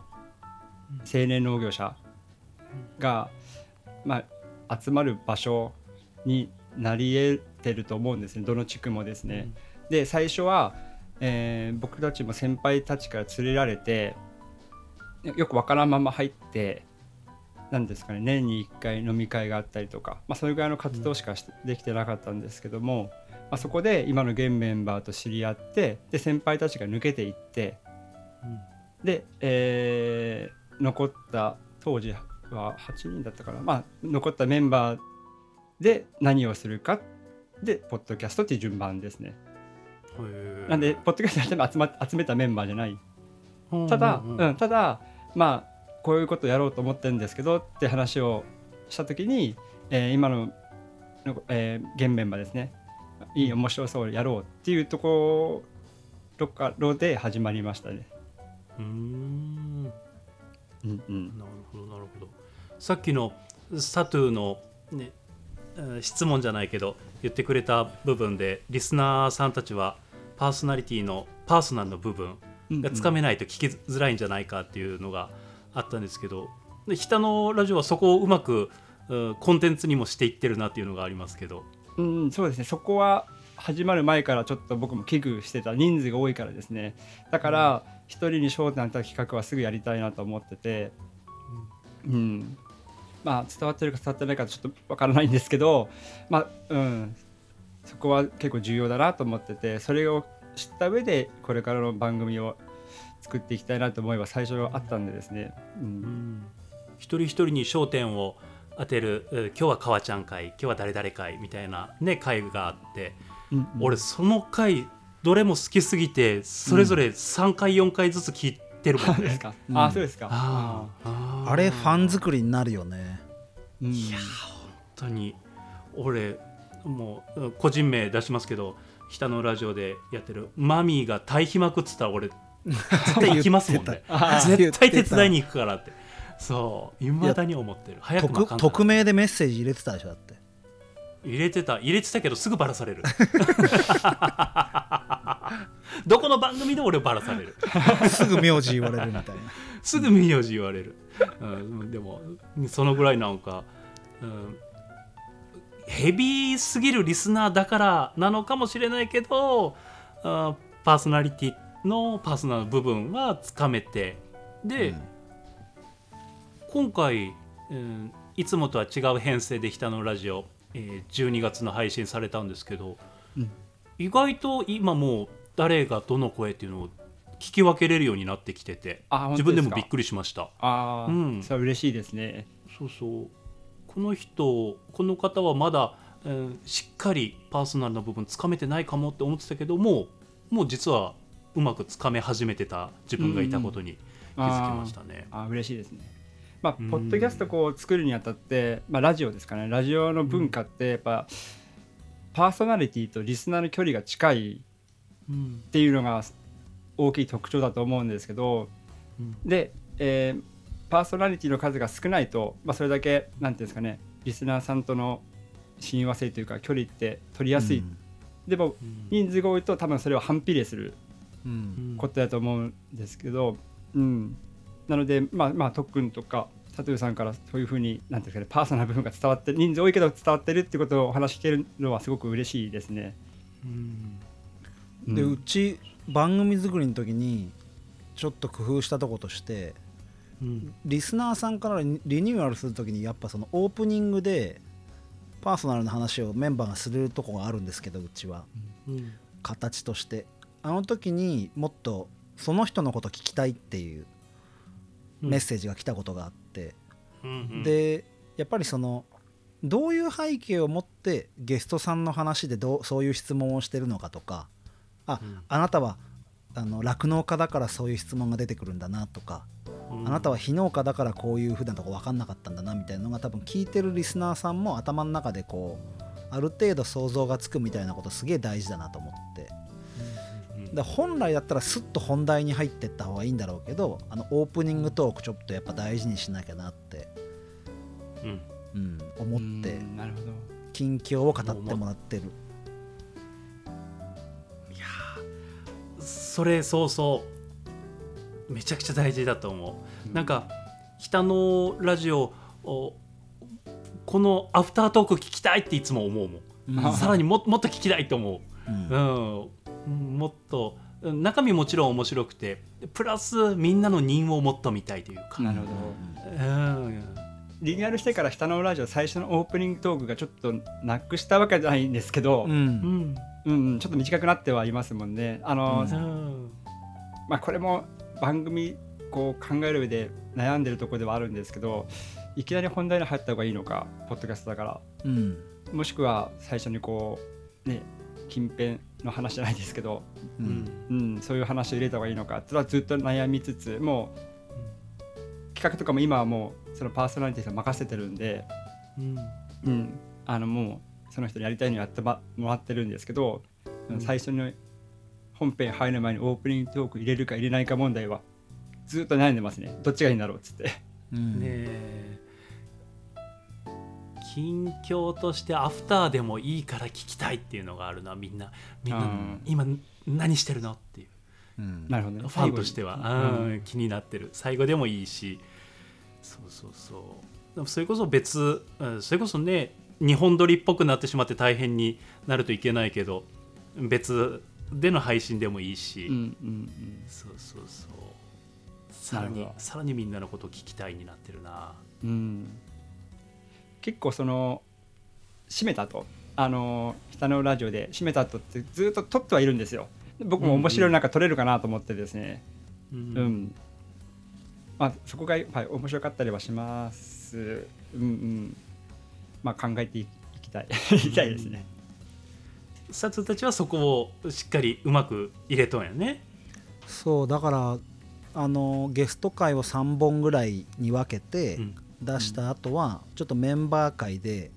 青年農業者が、まあ、集まる場所になり得てると思うんですね。どの地区もですね。で最初は、えー僕たちも先輩たちから連れられてよくわからんまま入ってなんですかね年に1回飲み会があったりとか、まあ、それぐらいの活動しかしできてなかったんですけども、まあ、そこで今の現メンバーと知り合ってで先輩たちが抜けていってで、えー残った当時は8人だったから、まあ、残ったメンバーで何をするかでポッドキャストっていう順番ですね。なんでポッドキャストやっても集ま集めたメンバーじゃない。ただ、うんうん。ただまあこういうことやろうと思ってるんですけどって話をした時に、えー今の、のえー現メンバーですね。いい面白そうやろうっていうところからで始まりましたね。うーん。うんうん。なるほどなるほど。さっきのサトゥーの、ね、えー質問じゃないけど言ってくれた部分でリスナーさんたちはパーソナリティのパーソナルの部分がつかめないと聞きづらいんじゃないかっていうのがあったんですけどで北のラジオはそこをうまくうんコンテンツにもしていってるなっていうのがありますけど。うん、そうですね。そこは始まる前からちょっと僕も危惧してた人数が多いからですね。だから一人に焦点当てた企画はすぐやりたいなと思ってて、うん、まあ伝わってるか伝わってないかちょっとわからないんですけどまあうん。そこは結構重要だなと思っててそれを知った上でこれからの番組を作っていきたいなと思いは最初はあったんでですね、う、うん。ん一人一人に焦点を当てるえー今日は川ちゃん会今日は誰々会みたいなね会があって、うん俺その回どれも好きすぎてそれぞれ3回4回ずつ聞いてるもんね。(laughs) そうです。か、うん。あそうですかあれファン本作りになるよね。うん当に。俺もううん個人名出しますけど北のラジオでやってるマミーが対比幕っつったら俺 (laughs) 絶対行きますもんね。絶対手伝いに行くからって。そういまだに思ってる。早く匿名でメッセージ入れてたでしょだって入れてた入れてたけどすぐバラされる。(laughs) どこの番組で俺バラされる。すぐ名字言われるみたいな。(laughs) すぐ名字言われる、うん、でもそのぐらいなんか、うん、ヘビーすぎるリスナーだからなのかもしれないけどあパーソナリティのパーソナル部分はつかめて。で、うん。今回、うん、いつもとは違う編成で北のラジオ、えー12月の配信されたんですけど、うん。意外と今もう誰がどの声っていうのを聞き分けれるようになってきててあ自分でもびっりくりしました。ああ、うん。それは嬉しいですね。そうそう。この人この方はまだ、うんしっかりパーソナルな部分つかめてないかもって思ってたけどももう実はうまくつかめ始めてた自分がいたことに気づきましたね。あー嬉しいですねまあうん。ポッドキャストこう作るにあたって、まあ、ラジオですかね。ラジオの文化ってやっぱ、パーソナリティとリスナーの距離が近いうんっていうのが大きい特徴だと思うんですけどうん。で、えーパーソナリティの数が少ないと、まあ、それだけなんていうんですかねリスナーさんとの親和性というか距離って取りやすい、うん。でもうん。人数が多いと多分それを反比例するうん。ことだと思うんですけど、うん、なのでまあまあ特訓とか佐藤さんからそういうふうになんていうんですかねパーソナル部分が伝わって人数多いけど伝わってるってことをお話聞けるのはすごく嬉しいですね。うん。でうち番組作りの時にちょっと工夫したとことしてうん。リスナーさんからリリニューアルする時にやっぱそのオープニングでパーソナルな話をメンバーがするとこがあるんですけどうちは。うん。形として。あの時にもっとその人のこと聞きたいっていうメッセージが来たことがあって、うんでやっぱりそのどういう背景を持ってゲストさんの話でどうそういう質問をしてるのかとかあ、うん。あなたはあの酪農家だからそういう質問が出てくるんだなとか、うん。あなたは非農家だからこういうふうなとこ分かんなかったんだなみたいなのが多分聞いてるリスナーさんも頭の中でこうある程度想像がつくみたいなことすげえ大事だなと思って。うんで本来だったらスッと本題に入ってった方がいいんだろうけどあのオープニングトークちょっとやっぱ大事にしなきゃなって、うん。うん、思ってうんなるほど。近況を語ってもらってる。それそうそう。めちゃくちゃ大事だと思う、なんか北のラジオをこのアフタートーク聞きたいっていつも思うもん、うん。さらにももっと聞きたいと思う。ん。う、うん、もっとうん中身もちろん面白くてプラスみんなの任をもっと見たいというか、なるほど。うん。リニューアルしてから下のラジオ最初のオープニングトークがちょっとなくしたわけじゃないんですけど、うん。うん。うんちょっと短くなってはいますもんね。あの、うん。うんまあ、これも番組こう考える上で悩んでるところではあるんですけどいきなり本題に入った方がいいのかポッドキャストだから。うん。もしくは最初にこうね近辺の話じゃないですけど、ううん。んうん、そういう話を入れた方がいいのか。それはずっと悩みつつもう企画とかも今はもうそのパーソナリティさん任せてるんで、うん。うん、あのもうその人にやりたいのやってもらってるんですけど、うん。最初に本編入る前にオープニングトーク入れるか入れないか問題はずっと悩んでますね。どっちがいいんだろうっつって。うんねえ近況としてアフターでもいいから聞きたいっていうのがあるなみんな。みんなうん。今何してるのっていう。うんなるほどね。ファンとしては、うん。気になってる。最後でもいいし。そうそうそう。でもそれこそ別うん。それこそね日本撮りっぽくなってしまって大変になるといけないけど別での配信でもいいし、うんうんそうそうそう。さらにさらにみんなのことを聞きたいになってるな。うんうん結構その閉めたと。あの下のラジオで閉めたとってずっと撮ってはいるんですよ。僕も面白いなんか撮れるかなと思ってですね。ううん。ん、まあそこが、はい、面白かったりはします。うんうん。まあ考えていきたい。いきたいですね。サツたちはそこをしっかりうまく入れとんやね。そうだからあのゲスト会を3本ぐらいに分けてうん出した後はちょっとメンバー会で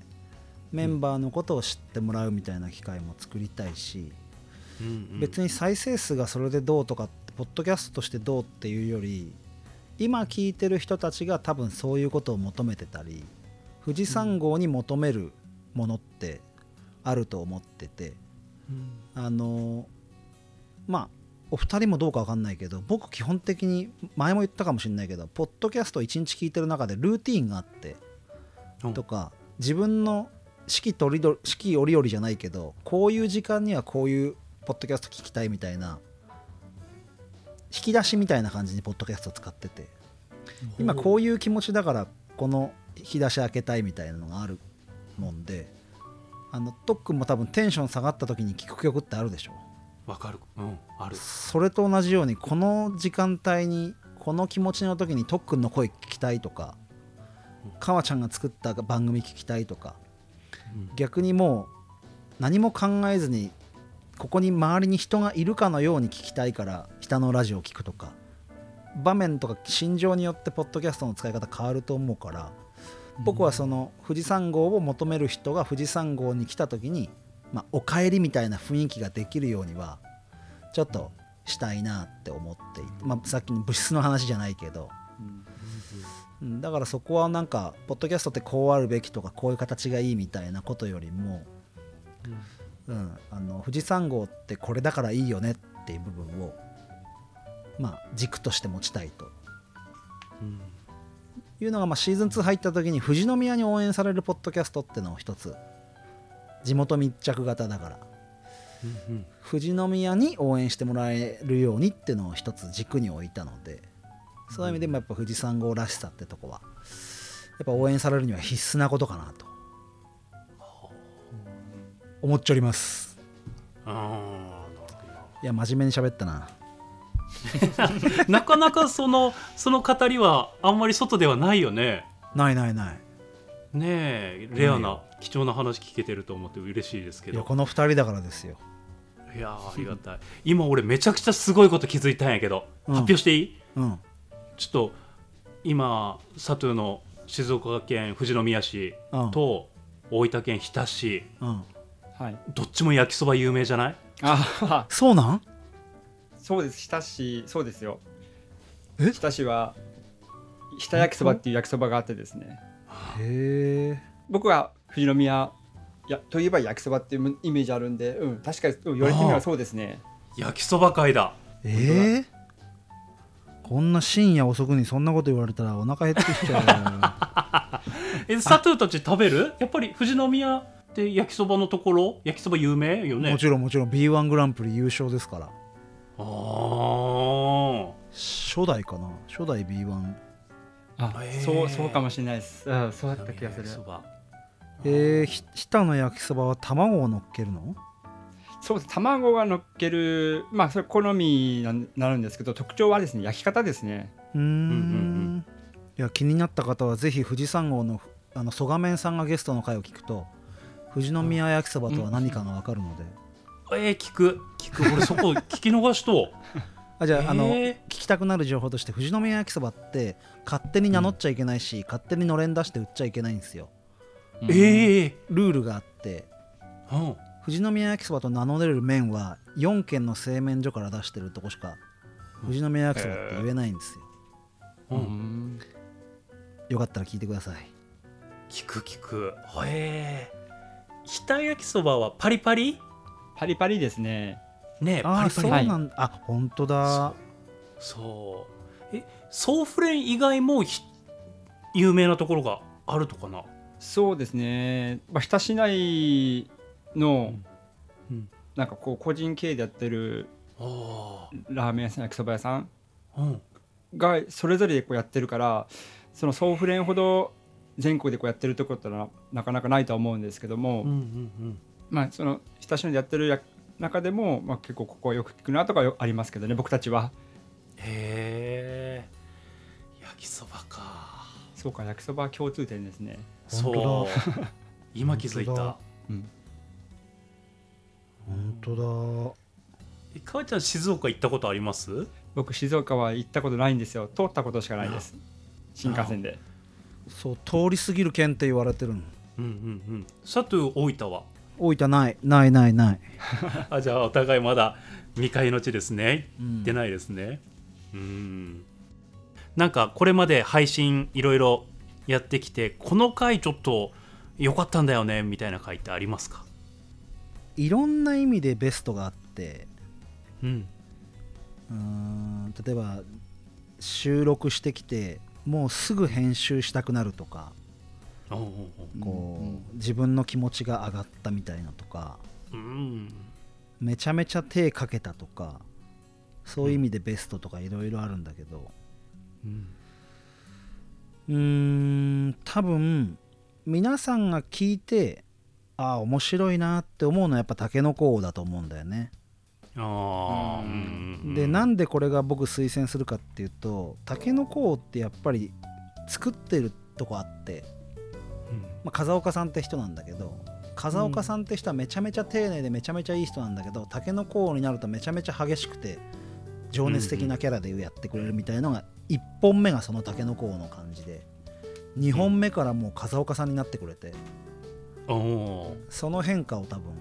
メンバーのことを知ってもらうみたいな機会も作りたいし別に再生数がそれでどうとかってポッドキャストとしてどうっていうより今聞いてる人たちが多分そういうことを求めてたり富士山号に求めるものってあると思っててうん。あのまあお二人もどうか分かんないけど僕基本的に前も言ったかもしれないけどポッドキャスト1日聞いてる中でルーティーンがあってうん。とか自分の四季とりど四季折々じゃないけどこういう時間にはこういうポッドキャスト聞きたいみたいな引き出しみたいな感じにポッドキャスト使ってて今こういう気持ちだからこの引き出し開けたいみたいなのがあるもんであのとっくんも多分テンション下がった時に聴く曲ってあるでしょわかる。うんある。それと同じようにこの時間帯にこの気持ちの時にとっくんの声聞きたいとかかわちゃんが作った番組聞きたいとか逆にもう何も考えずにここに周りに人がいるかのように聞きたいから下のラジオを聞くとか場面とか心情によってポッドキャストの使い方変わると思うから僕はその富士山号を求める人が富士山号に来た時に、まあ、お帰りみたいな雰囲気ができるようにはちょっとしたいなって思っていて、まあ、さっきの物質の話じゃないけど、うん。だからそこはなんかポッドキャストってこうあるべきとかこういう形がいいみたいなことよりも、うん、あの富士山号ってこれだからいいよねっていう部分をまあ軸として持ちたいと。うん。いうのがまあシーズン2入った時に富士宮に応援されるポッドキャストってのを一つ地元密着型だから。うん富士宮に応援してもらえるようにっていうのを一つ軸に置いたのでそういう意味でもやっぱ富士山号らしさってとこはやっぱ応援されるには必須なことかなと。思っております。あーなるほど。ないや真面目に喋ったな。(laughs) なかなかそのその語りはあんまり外ではないよね。ないないない。ねえレアな貴重な話聞けてると思って嬉しいですけど。いやこの2人だからですよ。いやーありがたい。今俺めちゃくちゃすごいこと気づいたんやけど、うん。発表していい？うん。ちょっと今佐藤の静岡県富士宮市うん。と大分県日田市。うん。はい。どっちも焼きそば有名じゃない？あそうなん？そうです日田市そうですよ。え？日田市は日田焼きそばっていう焼きそばがあってですね。へえ僕は富士宮やといえば焼きそばっていうイメージあるんで、うん、確かに、うん言われてみればそうですね。焼きそば会だ。えー、こんな深夜遅くにそんなこと言われたらお腹減ってきちゃ (laughs) え佐藤たち食べる？やっぱり富士宮って焼きそばのところ？焼きそば有名よう、ね。もちろんもちろん。B1 グランプリ優勝ですから。あー。初代かな？初代 B1 あへー。そうそうかもしれないです、うん、そうだった気がする。焼きそばえー、ひ日田の焼きそばは卵を乗っけるの？そうです。卵が乗っける。まあそれ好みになるんですけど特徴はですね焼き方ですね。うーん。うんうんいや気になった方はぜひ富士山号のあの曽我面さんがゲストの回を聞くと富士宮焼きそばとは何かが分かるので、えー、聞く。聞く。俺そこ聞き逃しと (laughs) あじゃあ,、あのえー。聞きたくなる情報として富士宮焼きそばって勝手に名乗っちゃいけないし、勝手にのれん出して売っちゃいけないんですよええ。ルールがあってうん。富士宮焼きそばと名乗れる麺は4軒の製麺所から出してるとこしか富士宮焼きそばって言えないんですよ、ううん。んよかったら聞いてください。聞く聞く。へえ。日田焼きそばはパリパリ？パリパリですね。ねえああそうパリパリ。はいなんだ、あ本当だ。そう。えソーフレン以外もひ有名なところがあるとかな？そうですね、まあ、日田市内の、なんかこう個人経営でやってるラーメン屋さん焼きそば屋さんがそれぞれでこうやってるからその総フレンほど全国でこうやってるところってのはなかなかないと思うんですけども、うんうんまあその親しいのでやってるや中でも、まあ、結構ここはよく聞くなとかありますけどね僕たちは。へえ焼きそばか。そうか焼きそばは共通点ですね。そう。本今気づい本当だ。たうん。本当えかわちゃん静岡行ったことあります？僕静岡は行ったことないんですよ。通ったことしかないです。新幹線で。だそう通り過ぎる県って言われてるの。うんうんうん。佐藤大分は？大分ない。ないないない、(laughs) あじゃあお互いまだ未開の地ですね。うん。行ってないですね。うんなんかこれまで配信いろいろやってきてこの回ちょっと良かったんだよねみたいな回ってありますか？いろんな意味でベストがあって。うん。うーん例えば収録してきてもうすぐ編集したくなるとか。こう、うん自分の気持ちが上がったみたいなとか。うん。めちゃめちゃ手かけたとか。そういう意味でベストとかいろいろあるんだけどうん。うーん多分皆さんが聞いてああ面白いなって思うのはやっぱタケノコ王だと思うんだよね。ああううんでなんでこれが僕推薦するかっていうとタケノコ王ってやっぱり作ってるとこあって、まあ、風岡さんって人なんだけど風岡さんって人はめちゃめちゃ丁寧でめちゃめちゃいい人なんだけどタケノコ王になるとめちゃめちゃ激しくて情熱的なキャラでやってくれるみたいのが1本目がそのタケノコ王の感じで2本目からもう風岡さんになってくれてその変化を多分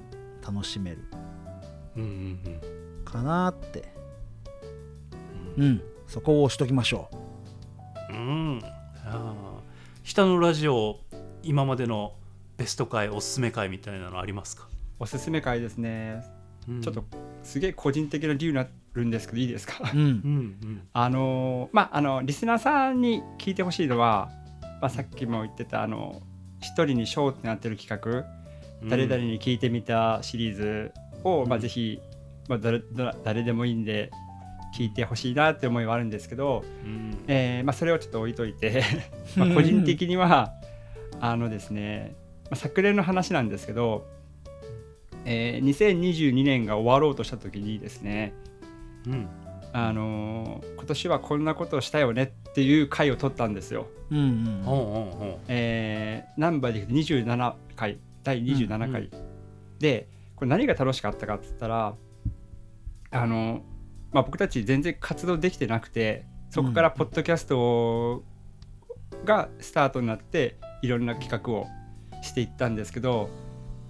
楽しめるーうんうんうん。かなって。うん。そこを押しときましょう。ん。あー。下のラジオ今までのベスト回おすすめ回みたいなのありますか、おすすめ会ですね。うん。ちょっとすげえ個人的な理由になるんですけどいいですか？う、(laughs) うん。うんうん。あのーまああのリスナーさんに聞いてほしいのは、まあ、さっきも言ってたあの一人にショーってなってる企画、誰々に聞いてみたシリーズを、まあ、ぜひ、まあ、誰誰誰でもいいんで聞いてほしいなって思いはあるんですけど、うん。えーまあ、それをちょっと置いといて (laughs) まあ個人的にはあのですね、まあ、昨年の話なんですけど、えー2022年が終わろうとした時にですねうん。あのー今年はこんなことをしたよねっていう回を取ったんですよ。うんうんほうほうほえーナンバーで言うと27回第27回、うんでこれ何が楽しかったかって言ったらあの、まあ、僕たち全然活動できてなくてそこからポッドキャストがスタートになっていろんな企画をしていったんですけど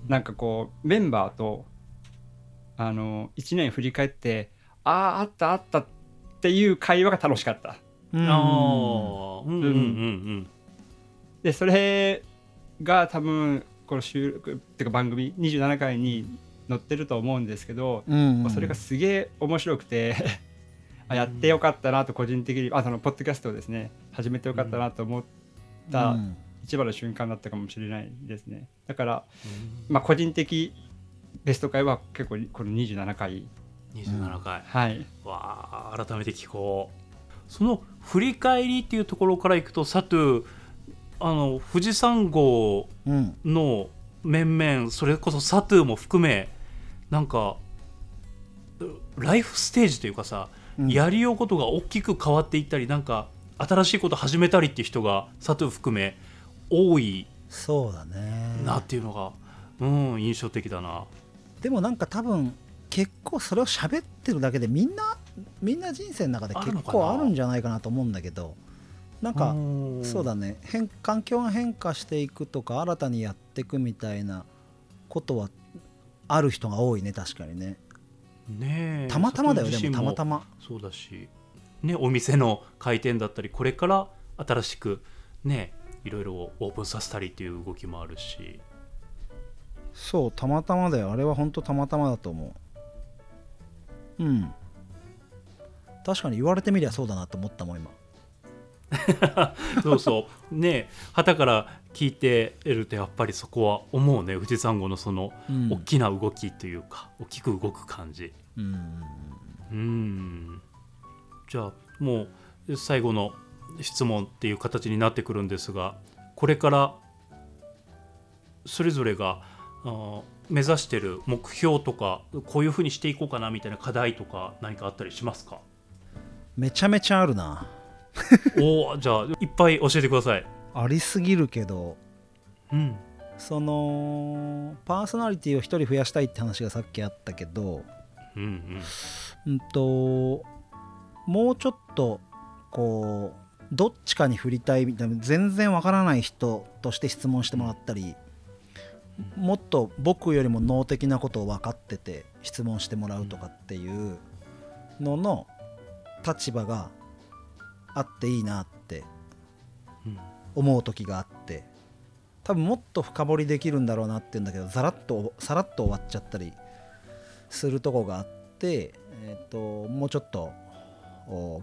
なんかこうメンバーとあの1年振り返ってあああったあったっていう会話が楽しかった。うん。ああうんうんうん。でそれが多分この収録っていうか番組27回に載ってると思うんですけど、うんうん。それがすげえ面白くてあやってよかったなと個人的にあそのポッドキャストをですね始めてよかったなと思ったうん。一番の瞬間だったかもしれないですね。だから、まあ、個人的ベスト回は結構この27回27回、はい。わあ改めて聞こう。その振り返りっていうところからいくとサトゥあの富士山号うん。の面々それこそサトゥも含めなんかうライフステージというかさ、うん。やりようことが大きく変わっていったりなんか新しいこと始めたりっていう人がサトゥ含め多いそうだね。なっていうのが、うん印象的だな。でもなんか多分結構それを喋ってるだけでみんなみんな人生の中で結構あるんじゃないかなと思うんだけどなんかそうだね。変環境が変化していくとか新たにやっていくみたいなことはある人が多いね確かにね。ねえ。たまたまだよでもたまたま。そうだし、ね、お店の開店だったりこれから新しくねいろいろオープンさせたりっていう動きもあるし。そうたまたまだよ。あれは本当たまたまだと思ううん。確かに言われてみりゃそうだなと思ったもん今。(laughs) そうそう。ね旗から聞いてるとやっぱりそこは思うね。富士山号のそのうん。大きな動きというか、大きく動く感じ。うん。うん。じゃあもう最後の質問っていう形になってくるんですがこれからそれぞれが目指してる目標とかこういうふうにしていこうかなみたいな課題とか何かあったりしますか？めちゃめちゃあるな。(laughs) おおじゃあいっぱい教えてください。ありすぎるけどうん。そのパーソナリティを一人増やしたいって話がさっきあったけどうん。うんともうちょっとこうどっちかに振りたいみたいな全然わからない人として質問してもらったりもっと僕よりも脳的なことを分かってて質問してもらうとかっていうのの立場があっていいなって思う時があって多分もっと深掘りできるんだろうなっていうんだけどざらっとさらっと終わっちゃったりするとこがあって、えー、ともうちょっと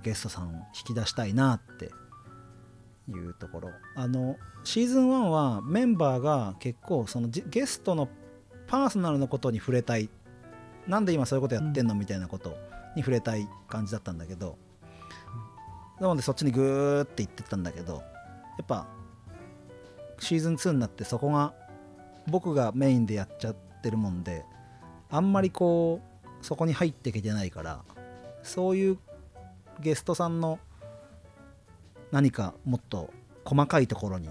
ゲストさん引き出したいなっていうところ。あのシーズン1はメンバーが結構そのゲストのパーソナルのことに触れたい。なんで今そういうことやってんのみたいなことに触れたい感じだったんだけど。なのでそっちにグーって言ってったんだけど。やっぱシーズン2になってそこが僕がメインでやっちゃってるもんであんまりこうそこに入っていけてないからそういうゲストさんの何かもっと細かいところに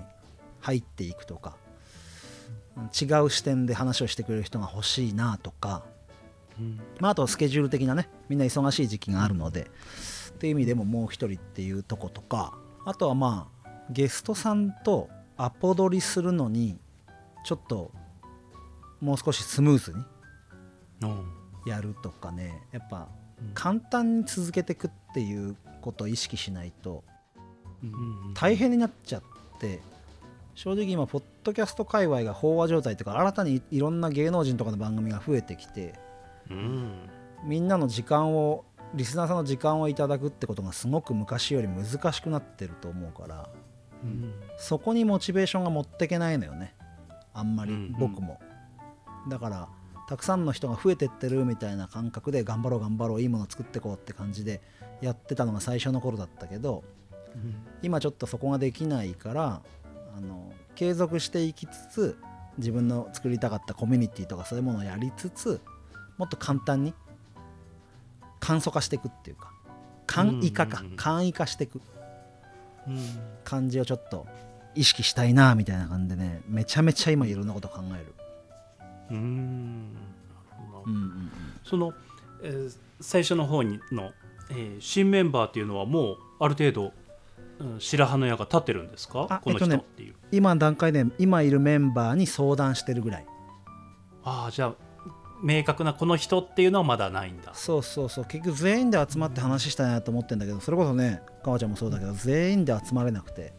入っていくとか違う視点で話をしてくれる人が欲しいなとか、うん。まあ、あとスケジュール的なねみんな忙しい時期があるのでっていう意味でももう一人っていうとことかあとはまあゲストさんとアポ取りするのにちょっともう少しスムーズにうん。やるとかね。やっぱうん。簡単に続けていくっていうことを意識しないとうん大変になっちゃって正直今ポッドキャスト界隈が飽和状態というか新たにいろんな芸能人とかの番組が増えてきてうん。みんなの時間をリスナーさんの時間をいただくってことがすごく昔より難しくなってると思うからうん。そこにモチベーションが持ってけないのよね。あんまりうん。僕も、だからたくさんの人が増えてってるみたいな感覚で頑張ろう頑張ろういいもの作ってこうって感じでやってたのが最初の頃だったけど今ちょっとそこができないからあの継続していきつつ自分の作りたかったコミュニティとかそういうものをやりつつもっと簡単に簡素化していくっていうか簡易化か簡易化していく。うん。感じをちょっと意識したいなみたいな感じでねめちゃめちゃ今いろんなこと考える、うん。うんうんうん、その、えー最初の方にの、えー新メンバーっていうのはもうある程度、うん、白羽の矢が立ってるんですか？あこのえっとね人っていう、今の段階で今いるメンバーに相談してるぐらい。ああじゃあ明確なこの人っていうのはまだないんだ。そうそうそう。結局全員で集まって話したいなと思ってんだけどそれこそねかわちゃんもそうだけど全員で集まれなくて、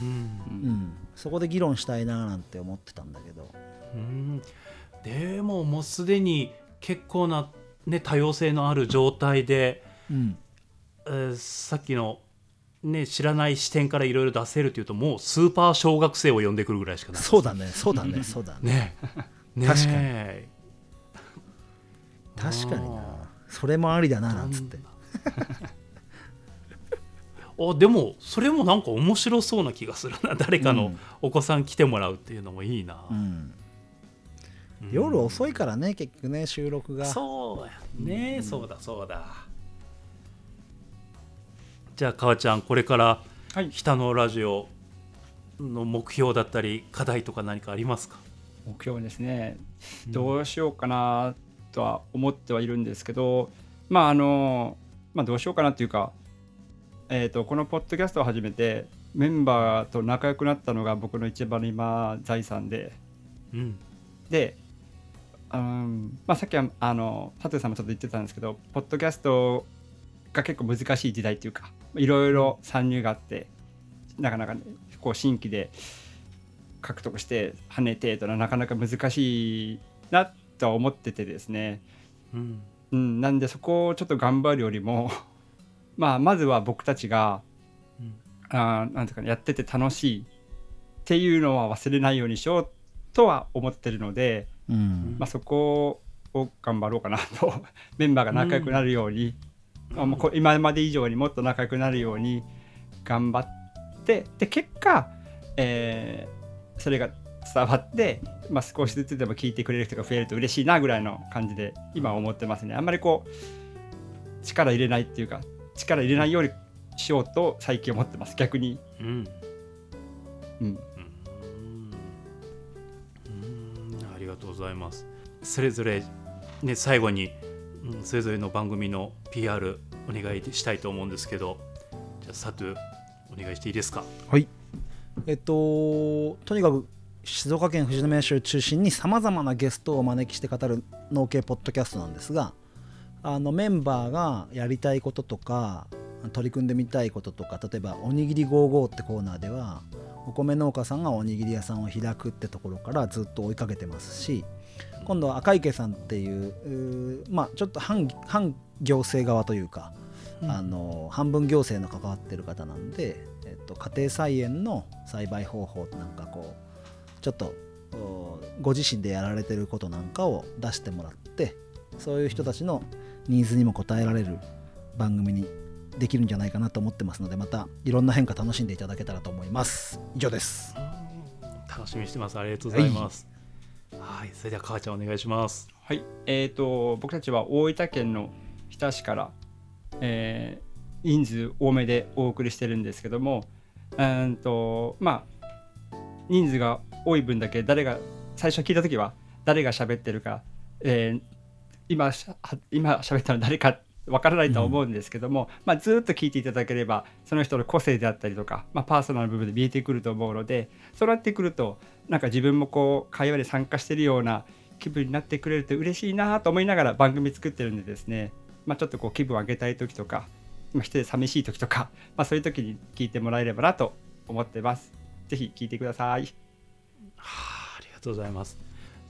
うん。うん、そこで議論したいななんて思ってたんだけど。うん。でももうすでに結構な、ね、多様性のある状態で、うん。えーさっきの、ね、知らない視点からいろいろ出せるっていうともうスーパー小学生を呼んでくるぐらいしかない。そうだね。そうだね。そうだね。ね。ね。確かに。に確かにな。それもありだななんつって。(laughs) あでもそれもなんか面白そうな気がするな。誰かのうん。お子さん来てもらうっていうのもいいな、うん。うん。夜遅いからね結局ね収録が。そうや。ね、そうだそうだじゃあ川ちゃんこれからはい。北のラジオの目標だったり課題とか何かありますか？目標ですね。どうしようかなとは思ってはいるんですけどまああのまあどうしようかなっていうかえー、とこのポッドキャストを始めてメンバーと仲良くなったのが僕の一番今財産で。うん。で、うんまあ、さっきはあの佐藤さんもちょっと言ってたんですけどポッドキャストが結構難しい時代っていうかいろいろ参入があってなかなか、ね、こう新規で獲得して跳ねてというのはなかなか難しいなとは思っててですね、うん。うん、なんでそこをちょっと頑張るよりも (laughs) まあまずは僕たちがうん。あーなんていうかねやってて楽しいっていうのは忘れないようにしようとは思ってるので、うん。まあ、そこを頑張ろうかなと。(laughs) メンバーが仲良くなるように、あもうこ今まで以上にもっと仲良くなるように頑張ってで結果、えーそれが伝わって、まあ、少しずつでも聞いてくれる人が増えると嬉しいなぐらいの感じで今は思ってますね。あんまりこう力入れないっていうか力入れないようにしようと最近思ってます。逆に、うん。うん、うん。うん。ありがとうございます。それぞれね最後に、うん、それぞれの番組の PR お願いしたいと思うんですけどじゃあサトゥお願いしていいですか？はい。えっととにかく静岡県富士宮市を中心にさまざまなゲストをお招きして語る農系ポッドキャストなんですがあのメンバーがやりたいこととか取り組んでみたいこととか例えば「おにぎり55」ってコーナーではお米農家さんがおにぎり屋さんを開くってところからずっと追いかけてますし今度は赤池さんっていうまあちょっと反反行政側というか、あの半分行政の関わってる方なんで、えっと、家庭菜園の栽培方法なんかこうちょっとおご自身でやられてることなんかを出してもらってそういう人たちのニーズにも応えられる番組にできるんじゃないかなと思ってますのでまたいろんな変化楽しんでいただけたらと思います。以上です。楽しみにしてます。ありがとうございます。はい、それでは母ちゃんお願いします。はい、えー、と僕たちは大分県の日田市から、えー人数多めでお送りしてるんですけどもうーんとまあ人数が多い分だけ誰が最初聞いた時は誰が喋ってるか、えー今しゃは今喋ったの誰かわからないとは思うんですけども、まあ、ずっと聞いていただければその人の個性であったりとか、まあ、パーソナルな部分で見えてくると思うのでそうなってくるとなんか自分もこう会話で参加してるような気分になってくれると嬉しいなと思いながら番組作ってるんでですね、まあ、ちょっとこう気分を上げたい時とか、まあ、一人で寂しい時とか、(laughs) まあ、そういう時に聞いてもらえればなと思ってます。ぜひ聞いてください。はあ、ありがとうございます。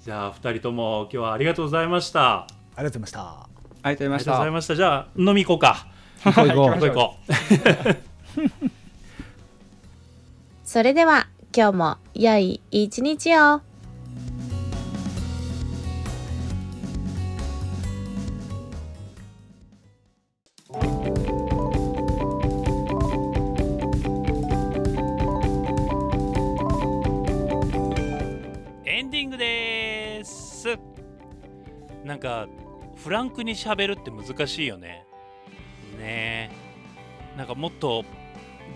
じゃあ二人とも今日はありがとうございました。ありがとうございました。ありがとうございましありがとうございた。ました。じゃあ飲み行こうか。(laughs) 行こう。(laughs) それでは今日も良い一日を。エンディングです。なんかフランクに喋るって難しいよね。ねえ。なんかもっと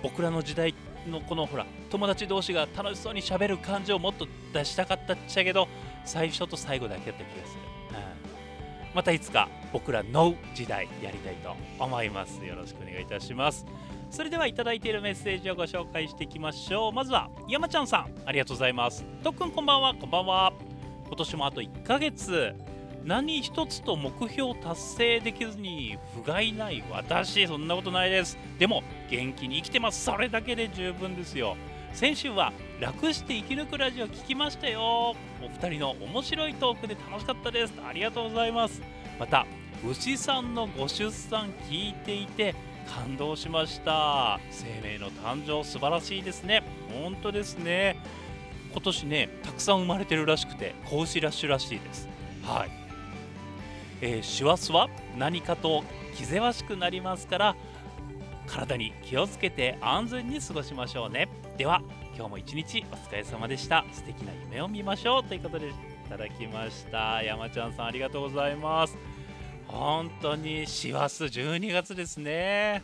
僕らの時代のこのほら友達同士が楽しそうに喋る感じをもっと出したかったっちゃけど最初と最後だけやった気がする、うん、またいつか僕らの時代やりたいと思います。よろしくお願いいたします。それではいただいているメッセージをご紹介していきましょう。まずは山ちゃんさんありがとうございます。とっくんこんばんは。こんばんは。今年もあと1ヶ月。何一つと目標達成できずに不甲斐ない私そんなことないです。でも元気に生きてます。それだけで十分ですよ。先週は楽して生き抜くラジオ聞きましたよ。お二人の面白いトークで楽しかったです。ありがとうございます。また牛さんのご出産聞いていて感動しました。生命の誕生素晴らしいですね。本当ですね。今年ねたくさん生まれてるらしくて子牛ラッシュらしいです。はい。えー師走は何かと気ぜわしくなりますから体に気をつけて安全に過ごしましょうね。では今日も一日お疲れ様でした。素敵な夢を見ましょうということでいただきました。山ちゃんさんありがとうございます。本当に師走12月ですね。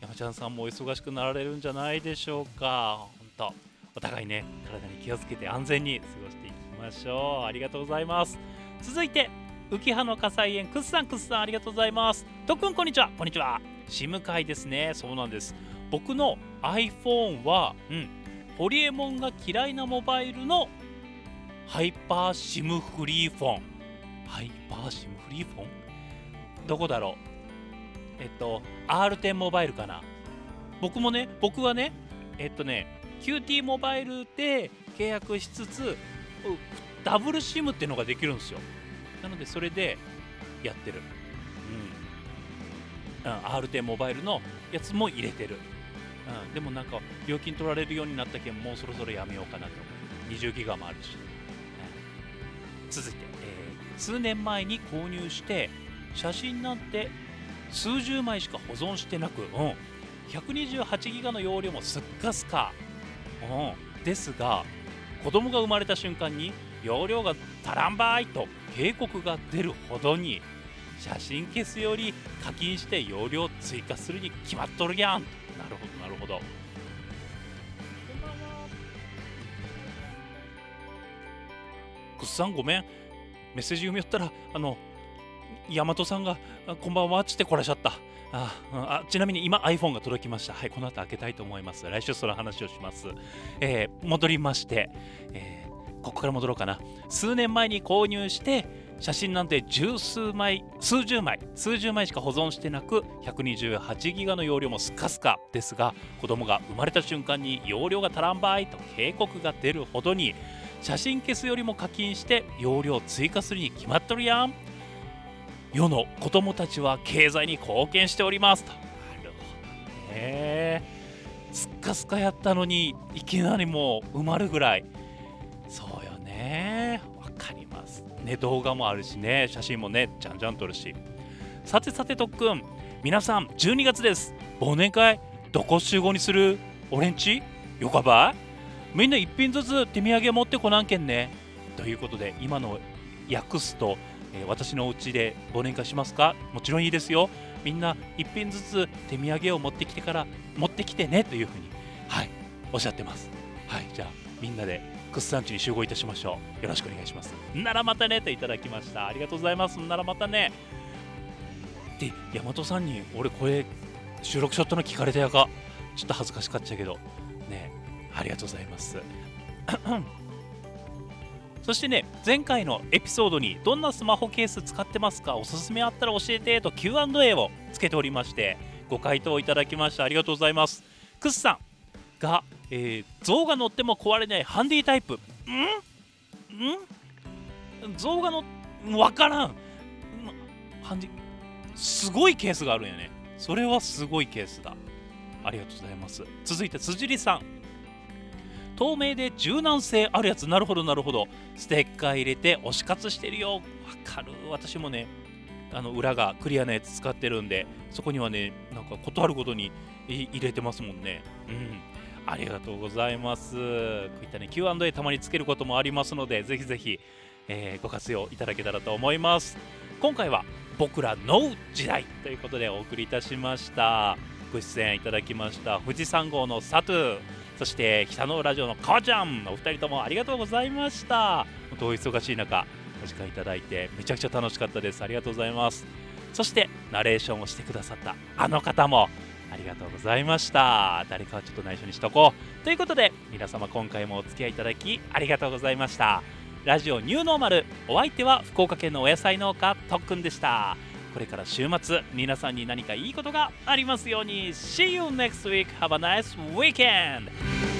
山ちゃんさんもお忙しくなられるんじゃないでしょうか。本当お互いね体に気をつけて安全に過ごしていきましょう。ありがとうございます。続いて浮葉の火災園くっさんくっさんありがとうございます。とっくんこんにちは。こんにちは。SIM 会ですね。そうなんです。僕の iPhone はうんホリエモンが嫌いなモバイルのハイパーシムフリーフォン。ハイパーシムフリーフォン？どこだろう？えっと R10 モバイルかな。僕もね僕はねえっとね QT モバイルで契約しつつうダブル SIM っていうのができるんですよなのでそれでやってる。うん、うん、R10 モバイルのやつも入れてる。うん、でもなんか料金取られるようになったけんもうそろそろやめようかなと。思う20ギガもあるし、うん。続いて、えー数年前に購入して写真なんて数十枚しか保存してなく、うん、128ギガの容量もすっかすか、うん、ですが子供が生まれた瞬間に容量が足らんばいと。警告が出るほどに写真消すより課金して容量追加するに決まっとるやん。なるほどなるほど。くっさんごめん。メッセージ読みよったらあの大和さんがあこんばんはっつってこらしゃった。ああちなみに今 iPhone が届きました。はいこの後開けたいと思います。来週その話をします、えー戻りまして、えーここから戻ろうかな。数年前に購入して写真なんて十数枚数十枚数十枚しか保存してなく128ギガの容量もスカスカ。ですが子供が生まれた瞬間に容量が足らんばいと警告が出るほどに写真消すよりも課金して容量追加するに決まっとるやん。世の子供たちは経済に貢献しておりますと。なるほどね。スッカスカやったのにいきなりもう埋まるぐらい。そうよね。わかります。ね動画もあるしね。写真もねじゃんじゃん撮るし。さてさて特訓皆さん12月です。忘年会どこ集合にする？俺んちよかば？いみんな一品ずつ手土産持ってこなんけんね。ということで今の訳すと、えー私のお家で忘年会しますか？もちろんいいですよ。みんな一品ずつ手土産を持ってきてから持ってきてね。というふうにはいおっしゃってます。はいじゃあみんなでクッサンチに集合いたしましょう。よろしくお願いします。ならまたねといただきました。ありがとうございます。ならまたね。で大和さんに俺これ収録しとったの聞かれたやか。ちょっと恥ずかしかったけど。ねありがとうございます。(clears throat) そしてね前回のエピソードにどんなスマホケース使ってますかおすすめあったら教えてと Q&A をつけておりましてご回答いただきましたありがとうございます。クッさんが、えー像が乗っても壊れないハンディタイプ。ん？ん？像が乗っわからん。ハンディすごいケースがあるんやね。それはすごいケースだ。ありがとうございます。続いて辻里さん。透明で柔軟性あるやつ。なるほどなるほど。ステッカー入れて推し活してるよ。わかる。私もねあの裏がクリアなやつ使ってるんでそこにはねなんか断るごとに入れてますもんね。うん。ありがとうございます。こういったね Q&A たまにつけることもありますのでぜひぜひ、えーご活用いただけたらと思います。今回は僕らの時代ということでお送りいたしました。ご出演いただきました富士山号のサトゥそして北のラジオのかわちゃんお二人ともありがとうございました。本当お忙しい中お時間いただいてめちゃくちゃ楽しかったです。ありがとうございます。そしてナレーションをしてくださったあの方もありがとうございました。誰かはちょっと内緒にしとこう。ということで皆様今回もお付き合いいただきありがとうございました。ラジオニューノーマルお相手は福岡県のお野菜農家特訓でした。これから週末皆さんに何かいいことがありますように。See you next week. Have a nice weekend.